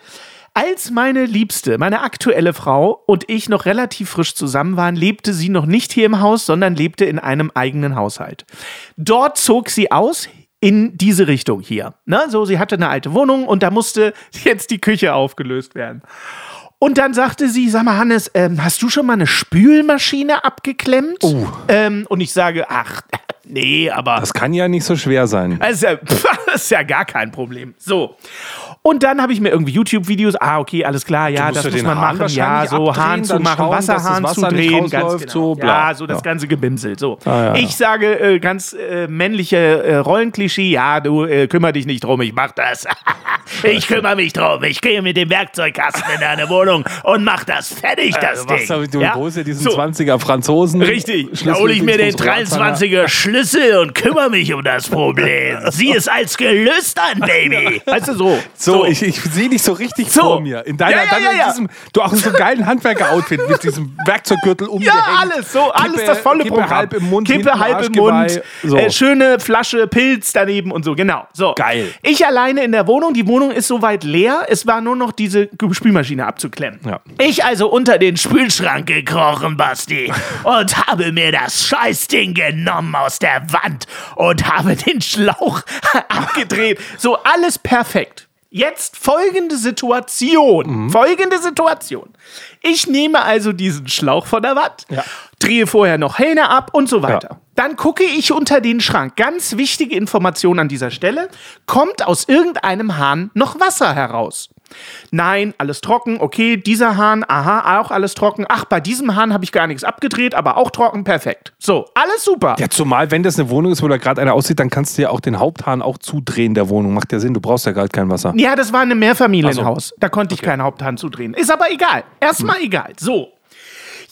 [SPEAKER 2] Als meine Liebste, meine aktuelle Frau und ich noch relativ frisch zusammen waren, lebte sie noch nicht hier im Haus, sondern lebte in einem eigenen Haushalt. Dort zog sie aus in diese Richtung hier. Ne? So, sie hatte eine alte Wohnung und da musste [LAUGHS] jetzt die Küche aufgelöst werden. Und dann sagte sie, sag mal, Hannes, ähm, hast du schon mal eine Spülmaschine abgeklemmt? Ähm, und ich sage, ach, nee, aber
[SPEAKER 1] Das kann ja nicht so schwer sein.
[SPEAKER 2] das ist, ja, [LAUGHS] das ist ja gar kein Problem. So. Und dann habe ich mir irgendwie YouTube-Videos, ah, okay, alles klar, ja, das
[SPEAKER 1] ja
[SPEAKER 2] muss man
[SPEAKER 1] Hahn
[SPEAKER 2] machen. Ja, so
[SPEAKER 1] abdrehen,
[SPEAKER 2] Hahn zu machen, Wasserhahn
[SPEAKER 1] Wasser
[SPEAKER 2] zu drehen, ganz genau.
[SPEAKER 1] so, bla.
[SPEAKER 2] Ja, so das
[SPEAKER 1] Ja.
[SPEAKER 2] ganze Gebimsel. So.
[SPEAKER 1] Ah, ja, ja.
[SPEAKER 2] Ich sage äh, ganz äh, männliche äh, Rollenklischee, ja, du äh, kümmer dich nicht drum, ich mach das. [LAUGHS] ich kümmere mich drum. Ich gehe mit dem Werkzeugkasten in deine Wohnung und mach das fertig, das
[SPEAKER 1] Was,
[SPEAKER 2] Ding.
[SPEAKER 1] du
[SPEAKER 2] Ja?
[SPEAKER 1] holst dir diesen
[SPEAKER 2] So.
[SPEAKER 1] 20er Franzosen.
[SPEAKER 2] Richtig. Da hole ich mir den
[SPEAKER 1] Dingsbums, Rohrzange.
[SPEAKER 2] 23er Schlüssel und kümmere mich um das Problem. Sieh es als gelöst an, Baby. Weißt du, so.
[SPEAKER 1] So, ich, ich sehe dich so richtig
[SPEAKER 2] So.
[SPEAKER 1] vor mir. In deiner,
[SPEAKER 2] Ja, ja,
[SPEAKER 1] dann
[SPEAKER 2] ja,
[SPEAKER 1] in
[SPEAKER 2] ja.
[SPEAKER 1] diesem, du auch in so einem geilen Handwerker-Outfit mit diesem Werkzeuggürtel umgehängt.
[SPEAKER 2] Ja, alles, so, alles
[SPEAKER 1] Kippe-
[SPEAKER 2] das volle
[SPEAKER 1] Kippe
[SPEAKER 2] Programm.
[SPEAKER 1] halb im Mund,
[SPEAKER 2] Kippe halb im Mund.
[SPEAKER 1] So.
[SPEAKER 2] äh, schöne Flasche Pilz daneben und so, genau. So.
[SPEAKER 1] Geil.
[SPEAKER 2] Ich alleine in der Wohnung, die Wohnung ist soweit leer, es war nur noch diese Spülmaschine abzuklemmen.
[SPEAKER 1] Ja.
[SPEAKER 2] Ich also unter den Spülschrank gekrochen, Basti, und habe mir das Scheißding genommen aus der Wand und habe den Schlauch [LAUGHS] abgedreht. So, alles perfekt. Jetzt folgende Situation.
[SPEAKER 1] Mhm.
[SPEAKER 2] Folgende Situation. Ich nehme also diesen Schlauch von der Wand,
[SPEAKER 1] Ja.
[SPEAKER 2] drehe vorher noch Hähne ab und so weiter.
[SPEAKER 1] Ja.
[SPEAKER 2] Dann gucke ich unter den Schrank. Ganz wichtige Information an dieser Stelle. Kommt aus irgendeinem Hahn noch Wasser heraus? Nein, alles trocken. Okay, dieser Hahn, aha, auch alles trocken. Ach, bei diesem Hahn habe ich gar nichts abgedreht, aber auch trocken, perfekt. So, alles super.
[SPEAKER 1] Ja, zumal, wenn das eine Wohnung ist, wo da gerade einer aussieht, dann kannst du ja auch den Haupthahn auch zudrehen der Wohnung. Macht ja Sinn, du brauchst ja gerade kein Wasser.
[SPEAKER 2] Ja, das war ein Mehrfamilienhaus.
[SPEAKER 1] Ach
[SPEAKER 2] Da konnte ich keinen Haupthahn zudrehen. Ist aber egal. Erstmal egal. So.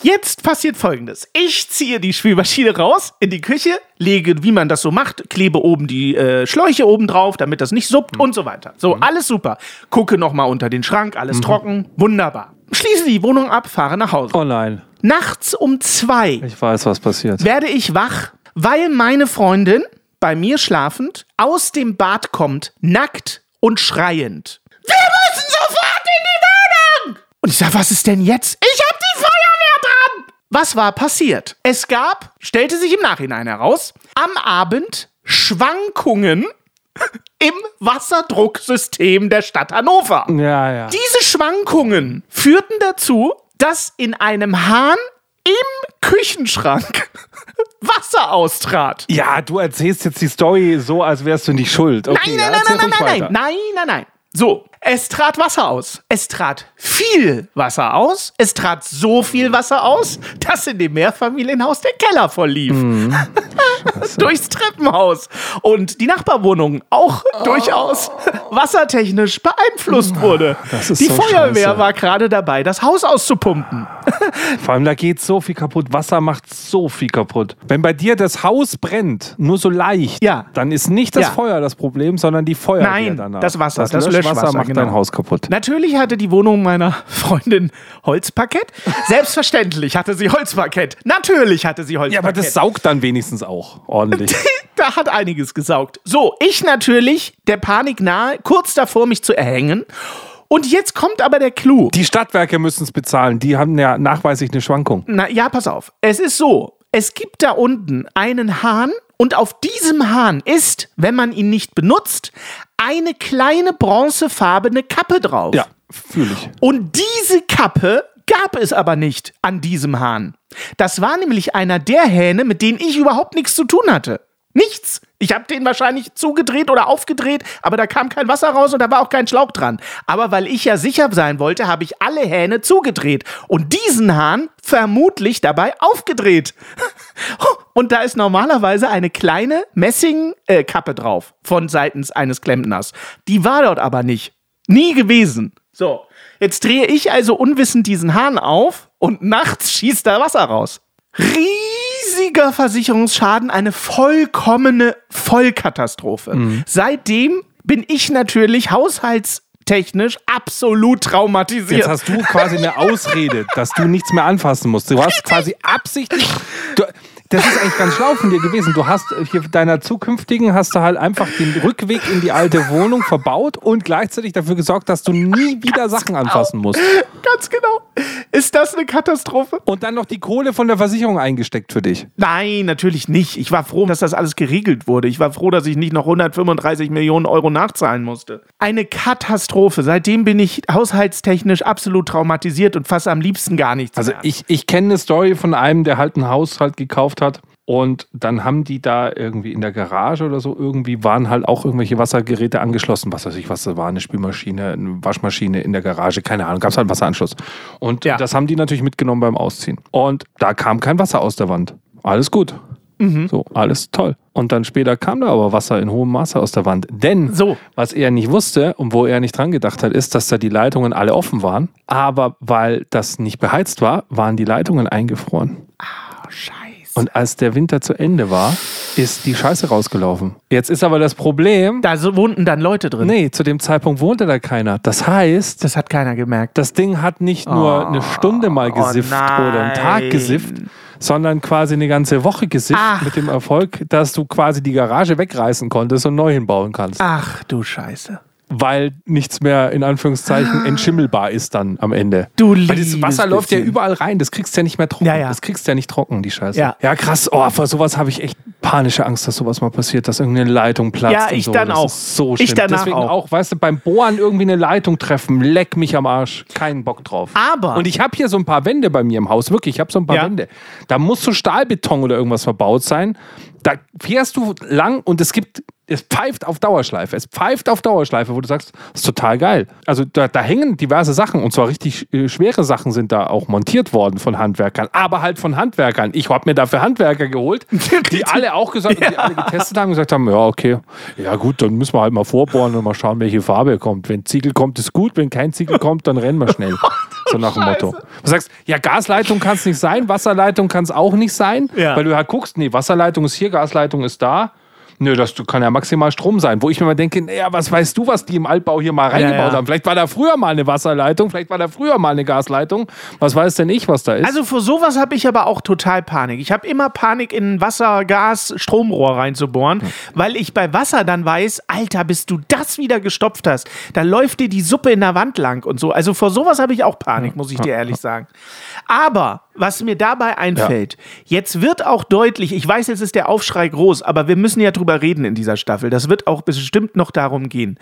[SPEAKER 2] Jetzt passiert folgendes. Ich ziehe die Spülmaschine raus in die Küche, lege, wie man das so macht, klebe oben die äh, Schläuche oben drauf, damit das nicht suppt und so weiter. So, alles super. Gucke nochmal unter den Schrank, alles trocken, wunderbar. Schließe die Wohnung ab, fahre nach Hause.
[SPEAKER 1] Oh nein,
[SPEAKER 2] Nachts um zwei
[SPEAKER 1] ich weiß, was passiert.
[SPEAKER 2] werde ich wach, weil meine Freundin, bei mir schlafend, aus dem Bad kommt, nackt und schreiend. Wir müssen sofort in die Wohnung! Und ich sage, was ist denn jetzt? Ich hab die dran! Was war passiert? Es gab, stellte sich im Nachhinein heraus, am Abend Schwankungen [LAUGHS] im Wasserdrucksystem der Stadt Hannover.
[SPEAKER 1] Ja, ja.
[SPEAKER 2] Diese Schwankungen führten dazu, dass in einem Hahn im Küchenschrank [LAUGHS] Wasser austrat.
[SPEAKER 1] Ja, du erzählst jetzt die Story so, als wärst du nicht schuld. Okay,
[SPEAKER 2] Nein, nein, nein, nein, nein, nein,
[SPEAKER 1] weiter.
[SPEAKER 2] nein, nein, nein. So, es trat Wasser aus. Es trat viel Wasser aus. Es trat so viel Wasser aus, dass in dem Mehrfamilienhaus der Keller volllief.
[SPEAKER 1] Mhm. [LAUGHS]
[SPEAKER 2] Durchs Treppenhaus. Und die Nachbarwohnung auch durchaus wassertechnisch beeinflusst wurde. Die
[SPEAKER 1] so
[SPEAKER 2] Feuerwehr
[SPEAKER 1] scheiße.
[SPEAKER 2] war gerade dabei, das Haus auszupumpen. [LAUGHS]
[SPEAKER 1] Vor allem, da geht so viel kaputt. Wasser macht so viel kaputt. Wenn bei dir das Haus brennt, nur so leicht,
[SPEAKER 2] Ja.
[SPEAKER 1] dann ist nicht das
[SPEAKER 2] Ja.
[SPEAKER 1] Feuer das Problem, sondern die Feuerwehr
[SPEAKER 2] Nein,
[SPEAKER 1] danach.
[SPEAKER 2] das Wasser,
[SPEAKER 1] das,
[SPEAKER 2] das
[SPEAKER 1] Löschwasser
[SPEAKER 2] Löschwasser,
[SPEAKER 1] macht
[SPEAKER 2] genau.
[SPEAKER 1] Dein Haus kaputt.
[SPEAKER 2] Natürlich hatte die Wohnung meiner Freundin Holzparkett. Selbstverständlich hatte sie Holzparkett. Natürlich hatte sie
[SPEAKER 1] Ja,
[SPEAKER 2] Holzparkett.
[SPEAKER 1] aber das saugt dann wenigstens auch ordentlich. [LAUGHS]
[SPEAKER 2] da hat einiges gesaugt. So, ich natürlich, der Panik nahe, kurz davor, mich zu erhängen. Und jetzt kommt aber der Clou.
[SPEAKER 1] die Stadtwerke müssen es bezahlen. Die haben ja nachweislich eine Schwankung.
[SPEAKER 2] Na ja, pass auf. Es ist so, es gibt da unten einen Hahn und auf diesem Hahn ist, wenn man ihn nicht benutzt, eine kleine bronzefarbene Kappe drauf.
[SPEAKER 1] Ja, fühle ich.
[SPEAKER 2] Und diese Kappe gab es aber nicht an diesem Hahn. Das war nämlich einer der Hähne, mit denen ich überhaupt nichts zu tun hatte. Nichts. Ich habe den wahrscheinlich zugedreht oder aufgedreht, aber da kam kein Wasser raus und da war auch kein Schlauch dran. Aber weil ich ja sicher sein wollte, habe ich alle Hähne zugedreht und diesen Hahn vermutlich dabei aufgedreht. [LAUGHS] Und da ist normalerweise eine kleine Messingkappe äh, drauf von seitens eines Klempners. Die war dort aber nicht. Nie gewesen. So, jetzt drehe ich also unwissend diesen Hahn auf und nachts schießt da Wasser raus. Riesiger Versicherungsschaden, eine vollkommene Vollkatastrophe. Seitdem bin ich natürlich haushaltstechnisch absolut traumatisiert.
[SPEAKER 1] Jetzt hast du quasi eine Ausrede, dass du nichts mehr anfassen musst. Du hast quasi absichtlich. Du, das ist eigentlich ganz schlau von dir gewesen. Du hast hier deiner zukünftigen hast du halt einfach den Rückweg in die alte Wohnung verbaut und gleichzeitig dafür gesorgt, dass du nie wieder Sachen anfassen musst.
[SPEAKER 2] Ganz genau. Ist das eine Katastrophe?
[SPEAKER 1] Und dann noch die Kohle von der Versicherung eingesteckt für dich.
[SPEAKER 2] Nein, natürlich nicht. Ich war froh, dass das alles geregelt wurde. Ich war froh, dass ich nicht noch 135 Millionen Euro nachzahlen musste. Eine Katastrophe. Seitdem bin ich haushaltstechnisch absolut traumatisiert und fasse am liebsten gar nichts
[SPEAKER 1] Also
[SPEAKER 2] mehr.
[SPEAKER 1] ich, ich kenne eine Story von einem, der halt ein Haus halt gekauft hat. Und dann haben die da irgendwie in der Garage oder so, irgendwie waren halt auch irgendwelche Wassergeräte angeschlossen. Was weiß ich, was das war, eine Spülmaschine, eine Waschmaschine in der Garage, keine Ahnung, gab es halt einen Wasseranschluss. Und
[SPEAKER 2] Ja.
[SPEAKER 1] das haben die natürlich mitgenommen beim Ausziehen. Und da kam kein Wasser aus der Wand. Alles gut.
[SPEAKER 2] Mhm.
[SPEAKER 1] So, alles toll. Und dann später kam da aber Wasser in hohem Maße aus der Wand. Denn
[SPEAKER 2] So.
[SPEAKER 1] was er nicht wusste und wo er nicht dran gedacht hat, ist, dass da die Leitungen alle offen waren. Aber weil das nicht beheizt war, waren die Leitungen eingefroren.
[SPEAKER 2] Oh, Scheiße.
[SPEAKER 1] Und als der Winter zu Ende war, ist die Scheiße rausgelaufen. Jetzt ist aber das Problem,
[SPEAKER 2] da wohnten dann Leute drin.
[SPEAKER 1] nee, zu dem Zeitpunkt wohnte da keiner. Das heißt,
[SPEAKER 2] Das hat keiner gemerkt.
[SPEAKER 1] das Ding hat nicht nur eine Stunde mal gesifft oder einen Tag
[SPEAKER 2] Oh,
[SPEAKER 1] gesifft, sondern quasi eine ganze Woche gesifft
[SPEAKER 2] Ach.
[SPEAKER 1] mit dem Erfolg, dass du quasi die Garage wegreißen konntest und neu hinbauen kannst.
[SPEAKER 2] Ach du Scheiße.
[SPEAKER 1] Weil nichts mehr in Anführungszeichen entschimmelbar ist dann am Ende.
[SPEAKER 2] Ah. Du
[SPEAKER 1] Weil das Wasser läuft ja
[SPEAKER 2] bisschen.
[SPEAKER 1] überall rein, das kriegst du ja nicht mehr trocken.
[SPEAKER 2] Ja, ja.
[SPEAKER 1] Das kriegst du ja nicht trocken, die Scheiße.
[SPEAKER 2] Ja.
[SPEAKER 1] ja krass. Oh, vor sowas habe ich echt panische Angst, dass sowas mal passiert, dass irgendeine Leitung platzt.
[SPEAKER 2] Ja, ich
[SPEAKER 1] so.
[SPEAKER 2] dann
[SPEAKER 1] das
[SPEAKER 2] auch.
[SPEAKER 1] So
[SPEAKER 2] Ich
[SPEAKER 1] schlimm.
[SPEAKER 2] danach
[SPEAKER 1] Deswegen
[SPEAKER 2] auch.
[SPEAKER 1] auch. weißt du, beim Bohren irgendwie eine Leitung treffen, leck mich am Arsch. Keinen Bock drauf.
[SPEAKER 2] Aber-
[SPEAKER 1] Und ich habe hier so ein paar Wände bei mir im Haus, wirklich, ich habe so ein paar
[SPEAKER 2] Ja.
[SPEAKER 1] Wände. Da muss so Stahlbeton oder irgendwas verbaut sein. Da fährst du lang und es gibt, es pfeift auf Dauerschleife. Es pfeift auf Dauerschleife, wo du sagst, das ist total geil. Also da, da hängen diverse Sachen und zwar richtig äh, schwere Sachen sind da auch montiert worden von Handwerkern, aber halt von Handwerkern. Ich habe mir dafür Handwerker geholt, [LAUGHS] die alle auch gesagt, die alle getestet haben und gesagt haben, ja, okay, ja gut, dann müssen wir halt mal vorbohren und mal schauen, welche Farbe kommt. Wenn Ziegel kommt, ist gut, wenn kein Ziegel kommt, dann rennen wir schnell. [LAUGHS] So nach dem Motto. Du sagst, ja, Gasleitung kann es nicht sein, Wasserleitung kann es auch nicht sein,
[SPEAKER 2] Ja.
[SPEAKER 1] weil du halt guckst, nee, Wasserleitung ist hier, Gasleitung ist da. Nö, das kann ja naja Strom sein. Wo ich mir mal denke, naja, was weißt du, was die im Altbau hier mal reingebaut
[SPEAKER 2] ja.
[SPEAKER 1] haben? Vielleicht war da früher mal eine Wasserleitung, vielleicht war da früher mal eine Gasleitung. Was weiß denn ich, was da ist?
[SPEAKER 2] Also vor sowas habe ich aber auch total Panik. Ich habe immer Panik, in Wasser, Gas, Stromrohr reinzubohren, weil ich bei Wasser dann weiß, Alter, bis du das wieder gestopft hast, da läuft dir die Suppe in der Wand lang und so. Also vor sowas habe ich auch Panik, muss ich dir ehrlich sagen. Aber was mir dabei einfällt, jetzt wird auch deutlich, ich weiß, jetzt ist der Aufschrei groß, aber wir müssen ja drüber reden in dieser Staffel. Das wird auch bestimmt noch darum gehen.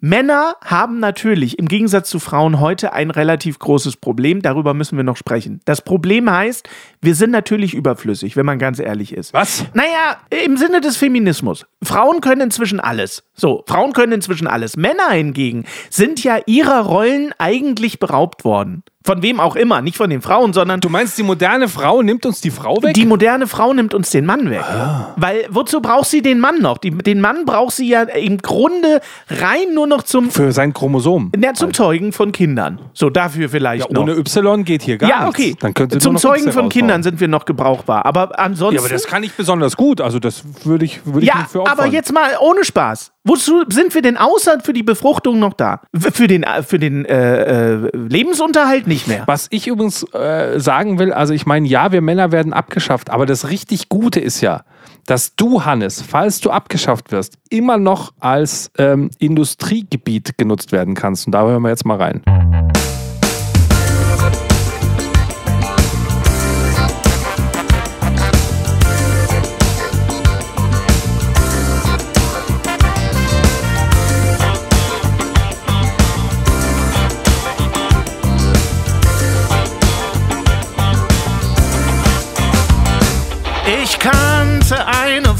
[SPEAKER 2] Männer haben natürlich im Gegensatz zu Frauen heute ein relativ großes Problem. Darüber müssen wir noch sprechen. Das Problem heißt, wir sind natürlich überflüssig, wenn man ganz ehrlich ist.
[SPEAKER 1] Was?
[SPEAKER 2] Naja, im Sinne des Feminismus. Frauen können inzwischen alles. So, Frauen können inzwischen alles. Männer hingegen sind ja ihrer Rollen eigentlich beraubt worden. Von wem auch immer, nicht von den Frauen, sondern
[SPEAKER 1] Du meinst, die moderne Frau nimmt uns die Frau weg?
[SPEAKER 2] die moderne Frau nimmt uns den Mann weg.
[SPEAKER 1] Ah.
[SPEAKER 2] Weil wozu braucht sie den Mann noch? Die, den Mann braucht sie ja im Grunde rein nur noch zum,
[SPEAKER 1] Für sein Chromosom.
[SPEAKER 2] ja, zum Zeugen von Kindern. So dafür vielleicht
[SPEAKER 1] Ja, ohne
[SPEAKER 2] noch.
[SPEAKER 1] Y geht hier gar
[SPEAKER 2] ja,
[SPEAKER 1] nichts.
[SPEAKER 2] okay.
[SPEAKER 1] Dann könnte
[SPEAKER 2] zum Zeugen von. Kindern sind wir noch gebrauchbar. Aber ansonsten.
[SPEAKER 1] Ja, aber das kann ich besonders gut. Also das würde ich, würde ich
[SPEAKER 2] Ja,
[SPEAKER 1] nicht für opfern.
[SPEAKER 2] aber jetzt mal ohne Spaß. Wozu sind wir denn außer für die Befruchtung noch da? Für den, äh, für den äh, äh, Lebensunterhalt nicht mehr.
[SPEAKER 1] Was ich übrigens äh, sagen will, also ich meine, ja, wir Männer werden abgeschafft, aber das richtig Gute ist ja, dass du, Hannes, falls du abgeschafft wirst, immer noch als ähm, Industriegebiet genutzt werden kannst. Und da hören wir jetzt mal rein.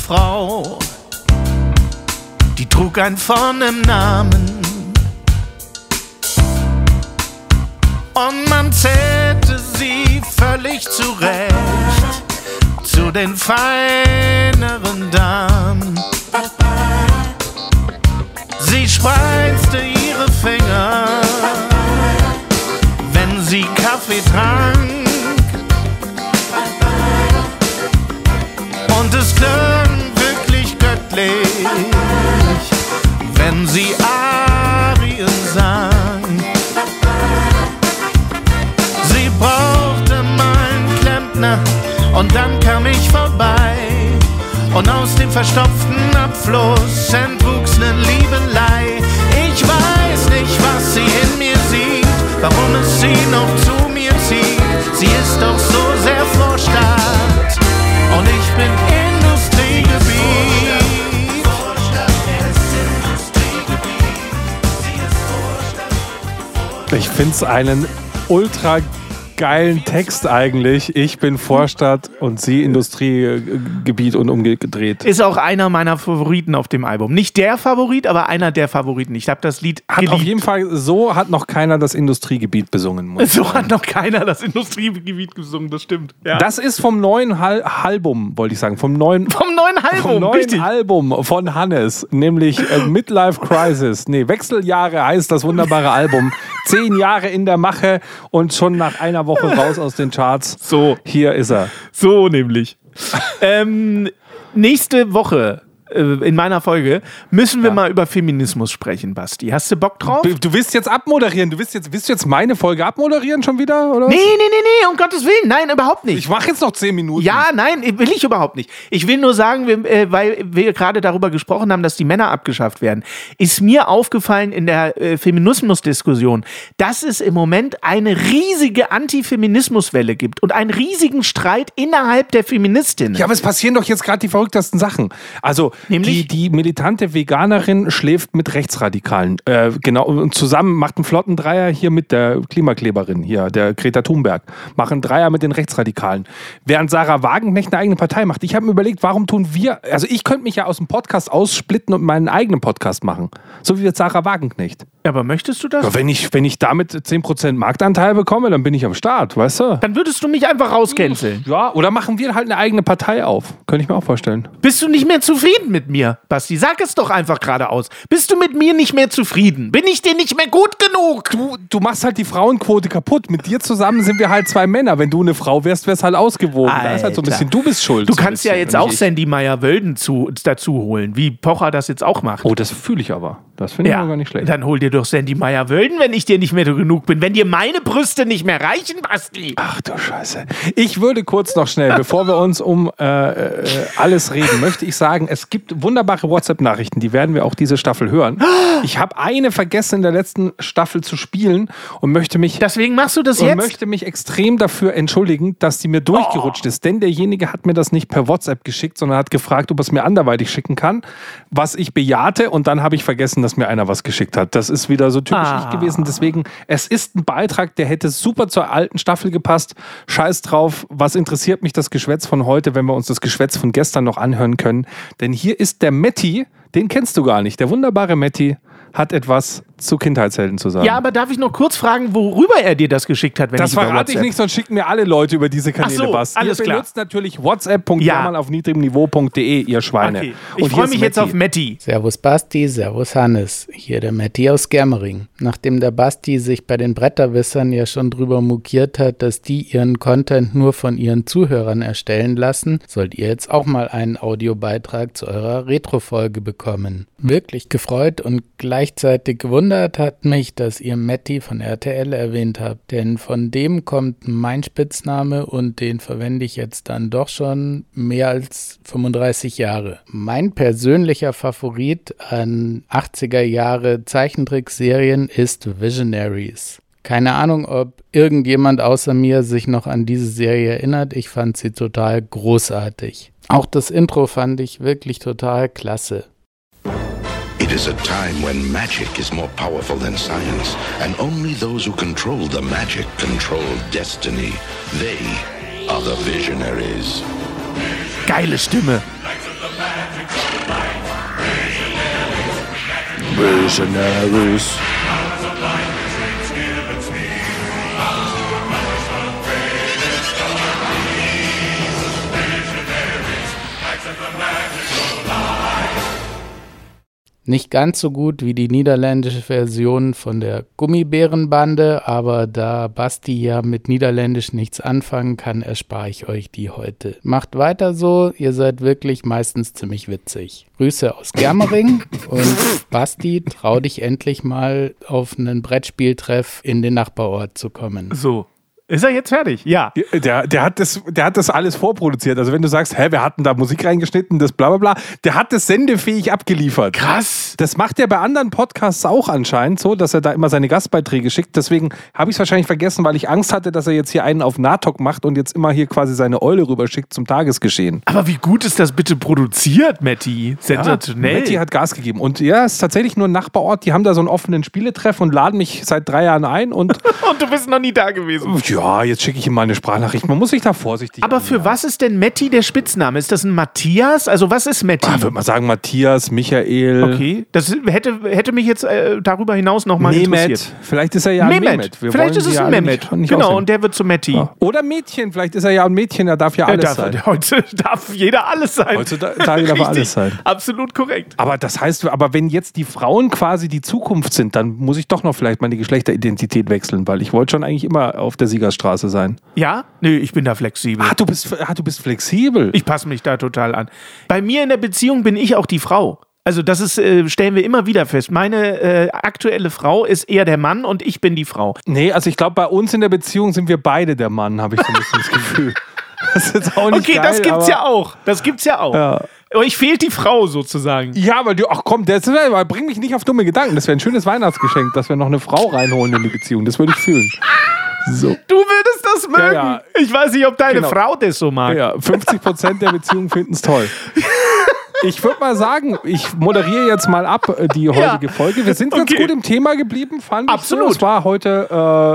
[SPEAKER 2] Frau, die trug einen vollen Namen. Und man zählte sie völlig zurecht zu den feineren Damen. Sie spreizte ihre Finger, wenn sie Kaffee trank. Wenn sie Arien sang. Sie brauchte meinen Klempner und dann kam ich vorbei. Und aus dem verstopften Abfluss entwuchs ne Liebelei. Ich weiß nicht, was sie in mir sieht, warum es sie noch zu mir zieht. Sie ist doch so sehr Vorstadt und ich bin
[SPEAKER 1] Ich finde es einen ultra geilen Text eigentlich. Ich bin Vorstadt und sie Industriegebiet und umgedreht.
[SPEAKER 2] Ist auch einer meiner Favoriten auf dem Album. Nicht der Favorit, aber einer der Favoriten. Ich habe das Lied
[SPEAKER 1] Hat auf
[SPEAKER 2] geliebt.
[SPEAKER 1] jeden Fall, so hat noch keiner das Industriegebiet besungen. Muss
[SPEAKER 2] So hat noch keiner das Industriegebiet gesungen, das stimmt. Ja.
[SPEAKER 1] Das ist vom neuen Hal Album, wollte ich sagen. Vom neuen, [LAUGHS]
[SPEAKER 2] vom neuen
[SPEAKER 1] vom
[SPEAKER 2] Album,
[SPEAKER 1] neuen
[SPEAKER 2] richtig.
[SPEAKER 1] Album von Hannes, nämlich äh, Midlife Crisis. Nee, Wechseljahre heißt das wunderbare Album. Zehn Jahre in der Mache und schon nach einer Woche raus aus den Charts.
[SPEAKER 2] So.
[SPEAKER 1] Hier ist er.
[SPEAKER 2] So nämlich. ähm, nächste Woche in meiner Folge müssen wir mal über Feminismus sprechen, Basti. Hast du Bock drauf?
[SPEAKER 1] Du, willst jetzt abmoderieren. Du willst jetzt, willst du jetzt meine Folge abmoderieren schon wieder? Oder?
[SPEAKER 2] Nee, nee, nee, nee, um Gottes Willen. Nein, überhaupt nicht.
[SPEAKER 1] Ich mache jetzt noch zehn Minuten.
[SPEAKER 2] Ja, nein, will ich überhaupt nicht. Ich will nur sagen, wir, äh, weil wir gerade darüber gesprochen haben, dass die Männer abgeschafft werden, ist mir aufgefallen in der äh, Feminismusdiskussion, dass es im Moment eine riesige Antifeminismuswelle gibt und einen riesigen Streit innerhalb der Feministinnen.
[SPEAKER 1] Ja, aber es passieren doch jetzt gerade die verrücktesten Sachen. Also
[SPEAKER 2] Nämlich?
[SPEAKER 1] die, die militante Veganerin schläft mit Rechtsradikalen. Äh, genau, und zusammen macht einen flotten Dreier hier mit der Klimakleberin hier, der Greta Thunberg. Machen Dreier mit den Rechtsradikalen. Während Sarah Wagenknecht eine eigene Partei macht. Ich habe mir überlegt, warum tun wir, also ich könnte mich ja aus dem Podcast aussplitten und meinen eigenen Podcast machen. So wie jetzt Sarah Wagenknecht.
[SPEAKER 2] Aber möchtest du das?
[SPEAKER 1] Ja, wenn, ich, wenn ich damit 10% Marktanteil bekomme, dann bin ich am Start, weißt du?
[SPEAKER 2] Dann würdest du mich einfach rauscanceln.
[SPEAKER 1] Ja, oder machen wir halt eine eigene Partei auf. Könnte ich mir auch vorstellen.
[SPEAKER 2] Bist du nicht mehr zufrieden mit mir, Basti? Sag es doch einfach geradeaus. Bist du mit mir nicht mehr zufrieden? Bin ich dir nicht mehr gut genug?
[SPEAKER 1] Du, du machst halt die Frauenquote kaputt. Mit dir zusammen sind wir halt zwei Männer. Wenn du eine Frau wärst, wär's halt ausgewogen. Da ist halt so ein
[SPEAKER 2] Alter.
[SPEAKER 1] bisschen, du bist schuld.
[SPEAKER 2] Du
[SPEAKER 1] so
[SPEAKER 2] kannst ja
[SPEAKER 1] bisschen,
[SPEAKER 2] jetzt
[SPEAKER 1] und
[SPEAKER 2] auch. Sandy Meyer-Wölden zu, dazu holen, wie Pocher das jetzt auch macht.
[SPEAKER 1] Oh, das fühle ich aber. Das finde ich aber gar nicht schlecht.
[SPEAKER 2] Dann hol dir doch Sandy Meyer-Wölden, wenn ich dir nicht mehr genug bin. Wenn dir meine Brüste nicht mehr reichen, Basti.
[SPEAKER 1] Ach du Scheiße. Ich würde kurz noch schnell, bevor wir uns um äh, äh, alles reden, möchte ich sagen, es gibt wunderbare WhatsApp-Nachrichten, die werden wir auch diese Staffel hören. Ich habe eine vergessen in der letzten Staffel zu spielen und möchte mich
[SPEAKER 2] Deswegen machst du das jetzt?
[SPEAKER 1] möchte mich extrem dafür entschuldigen, dass die mir durchgerutscht ist. Denn derjenige hat mir das nicht per WhatsApp geschickt, sondern hat gefragt, ob er es mir anderweitig schicken kann, was ich bejahte und dann habe ich vergessen, dass mir einer was geschickt hat. Das ist wieder so typisch
[SPEAKER 2] Ah.
[SPEAKER 1] ich gewesen. Deswegen, es ist ein Beitrag, der hätte super zur alten Staffel gepasst. Scheiß drauf, was interessiert mich das Geschwätz von heute, wenn wir uns das Geschwätz von gestern noch anhören können. Denn hier ist der Metti, den kennst du gar nicht. Der wunderbare Metti hat etwas zu Kindheitshelden zu sagen.
[SPEAKER 2] Ja, aber darf ich noch kurz fragen, worüber er dir das geschickt hat, wenn
[SPEAKER 1] Das
[SPEAKER 2] ich
[SPEAKER 1] verrate ich nicht, sonst schicken mir alle Leute über diese Kanäle
[SPEAKER 2] Ach so,
[SPEAKER 1] was.
[SPEAKER 2] alles
[SPEAKER 1] ihr
[SPEAKER 2] klar.
[SPEAKER 1] benutzt natürlich whatsapp.jamal
[SPEAKER 2] Ja.
[SPEAKER 1] auf niedrigem-niveau.de, ihr Schweine.
[SPEAKER 2] Okay.
[SPEAKER 1] Und
[SPEAKER 2] Ich freue mich jetzt
[SPEAKER 1] Matti.
[SPEAKER 2] auf Matti.
[SPEAKER 3] Servus Basti, Servus Hannes. Hier der Matti aus Germering. Nachdem der Basti sich bei den Bretterwissern ja schon drüber mokiert hat, dass die ihren Content nur von ihren Zuhörern erstellen lassen, sollt ihr jetzt auch mal einen Audiobeitrag zu eurer Retro-Folge bekommen. Wirklich gefreut und gleichzeitig gewundert hat mich, dass ihr Matti von RTL erwähnt habt, denn von dem kommt mein Spitzname und den verwende ich jetzt dann doch schon mehr als 35 Jahre. Mein persönlicher Favorit an 80er Jahre Zeichentrickserien ist Visionaries. Keine Ahnung, ob irgendjemand außer mir sich noch an diese Serie erinnert. Ich fand sie total großartig. Auch das Intro fand ich wirklich total klasse.
[SPEAKER 4] It is a time when magic is more powerful than science, and only those who control the magic control destiny. They are the visionaries.
[SPEAKER 2] Geile Stimme.
[SPEAKER 1] Visionaries.
[SPEAKER 3] Nicht ganz so gut wie die niederländische Version von der Gummibärenbande, aber da Basti ja mit Niederländisch nichts anfangen kann, erspare ich euch die heute. Macht weiter so, ihr seid wirklich meistens ziemlich witzig. Grüße aus Germering [LAUGHS] und Basti, trau dich endlich mal auf einen Brettspieltreff in den Nachbarort zu kommen.
[SPEAKER 2] So. Ist er jetzt fertig? Ja.
[SPEAKER 1] Der, der, hat das, der hat das alles vorproduziert. Also wenn du sagst, hä, wir hatten da Musik reingeschnitten, das bla bla bla, der hat das sendefähig abgeliefert.
[SPEAKER 2] Krass.
[SPEAKER 1] Das macht er bei anderen Podcasts auch anscheinend so, dass er da immer seine Gastbeiträge schickt. Deswegen habe ich es wahrscheinlich vergessen, weil ich Angst hatte, dass er jetzt hier einen auf Natok macht und jetzt immer hier quasi seine Eule rüberschickt zum Tagesgeschehen.
[SPEAKER 2] Aber wie gut ist das bitte produziert, Matti? Sensationell.
[SPEAKER 1] Matti hat Gas gegeben. Und ja, es ist tatsächlich nur ein Nachbarort. Die haben da so einen offenen Spieletreff und laden mich seit drei Jahren ein. Und [LAUGHS]
[SPEAKER 2] Und du bist noch nie da gewesen.
[SPEAKER 1] ja, jetzt schicke ich ihm mal eine Sprachnachricht. Man muss sich da vorsichtig
[SPEAKER 2] Aber für was ist denn Matti der Spitzname? Ist das ein Matthias? Also was ist Matti?
[SPEAKER 1] Ich würde mal sagen, Matthias, Michael,
[SPEAKER 2] Okay, das hätte, hätte mich jetzt äh, darüber hinaus nochmal
[SPEAKER 1] Mehmet.
[SPEAKER 2] interessiert.
[SPEAKER 1] Vielleicht ist er ja ein
[SPEAKER 2] Mehmet.
[SPEAKER 1] Mehmet. Wir
[SPEAKER 2] Vielleicht ist es
[SPEAKER 1] ja
[SPEAKER 2] ein Mehmet.
[SPEAKER 1] Nicht, nicht
[SPEAKER 2] genau,
[SPEAKER 1] aussehen.
[SPEAKER 2] und der wird zu Matti.
[SPEAKER 1] Ja. Oder Mädchen, vielleicht ist er ja ein Mädchen, er darf ja alles
[SPEAKER 2] darf,
[SPEAKER 1] sein. [LAUGHS]
[SPEAKER 2] heute darf jeder alles sein.
[SPEAKER 1] Heutzutage darf alles sein.
[SPEAKER 2] Absolut korrekt.
[SPEAKER 1] Aber das heißt, aber wenn jetzt die Frauen quasi die Zukunft sind, dann muss ich doch noch vielleicht meine Geschlechteridentität wechseln, weil ich wollte schon eigentlich immer auf der Siegerstraße sein.
[SPEAKER 2] Ja? Nö, ich bin da flexibel.
[SPEAKER 1] Ah, du bist, ah, du bist flexibel.
[SPEAKER 2] Ich passe mich da total an. Bei mir in der Beziehung bin ich auch die Frau. Also das ist, äh, stellen wir immer wieder fest. Meine äh, aktuelle Frau ist eher der Mann und ich bin die Frau.
[SPEAKER 1] nee, also ich glaube, bei uns in der Beziehung sind wir beide der Mann, habe ich so ein bisschen das Gefühl. [LAUGHS] Das ist auch nicht
[SPEAKER 2] Okay,
[SPEAKER 1] geil,
[SPEAKER 2] das gibt's
[SPEAKER 1] aber-
[SPEAKER 2] ja auch. Das gibt's ja auch. Euch fehlt die Frau sozusagen.
[SPEAKER 1] Ja, aber du, ach komm, das bring mich nicht auf dumme Gedanken. Das wäre ein schönes Weihnachtsgeschenk, dass wir noch eine Frau reinholen in die Beziehung. Das würde ich fühlen. So.
[SPEAKER 2] Du würdest das mögen.
[SPEAKER 1] ja.
[SPEAKER 2] Ich weiß nicht, ob deine
[SPEAKER 1] Genau.
[SPEAKER 2] Frau das so mag.
[SPEAKER 1] Ja, 50 Prozent der Beziehungen finden es toll. [LAUGHS] Ich würde mal sagen, ich moderiere jetzt mal ab äh, die heutige Folge. Wir sind ganz
[SPEAKER 2] Okay.
[SPEAKER 1] gut im Thema geblieben, fand
[SPEAKER 2] Absolut.
[SPEAKER 1] ich. So. Es, war heute,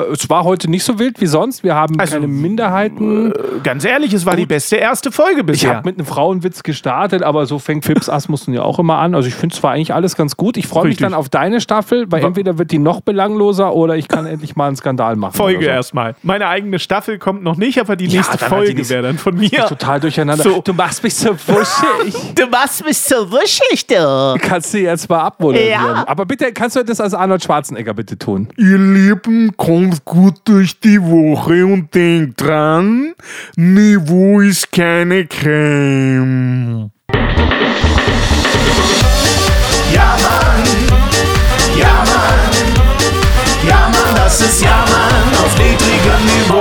[SPEAKER 1] äh, es war heute nicht so wild wie sonst. Wir haben
[SPEAKER 2] Also,
[SPEAKER 1] keine Minderheiten.
[SPEAKER 2] Ganz ehrlich, es war die beste erste Folge
[SPEAKER 1] Ich
[SPEAKER 2] bisher.
[SPEAKER 1] habe mit einem Frauenwitz gestartet, aber so fängt Fips Asmussen ja auch immer an. Also ich finde es war eigentlich alles ganz gut. Ich freue mich dann auf deine Staffel, weil entweder wird die noch belangloser oder ich kann endlich mal einen Skandal machen.
[SPEAKER 2] Folge
[SPEAKER 1] so.
[SPEAKER 2] erstmal. Meine eigene Staffel kommt noch nicht, aber die
[SPEAKER 1] Ja,
[SPEAKER 2] nächste Folge wäre dann von mir.
[SPEAKER 1] Total durcheinander.
[SPEAKER 2] So.
[SPEAKER 1] Du machst mich so wuschig. [LAUGHS]
[SPEAKER 2] Du machst das ist so wuschig, du.
[SPEAKER 1] Kannst du jetzt mal abmoderieren.
[SPEAKER 2] Ja.
[SPEAKER 1] Aber bitte, kannst du das als Arnold Schwarzenegger bitte tun?
[SPEAKER 2] Ihr Lieben, kommt gut durch die Woche und denkt dran, Niveau ist keine Creme.
[SPEAKER 5] Ja, Mann.
[SPEAKER 2] Ja, Mann. Ja, Mann, das ist Ja, Mann auf niedrigem Niveau.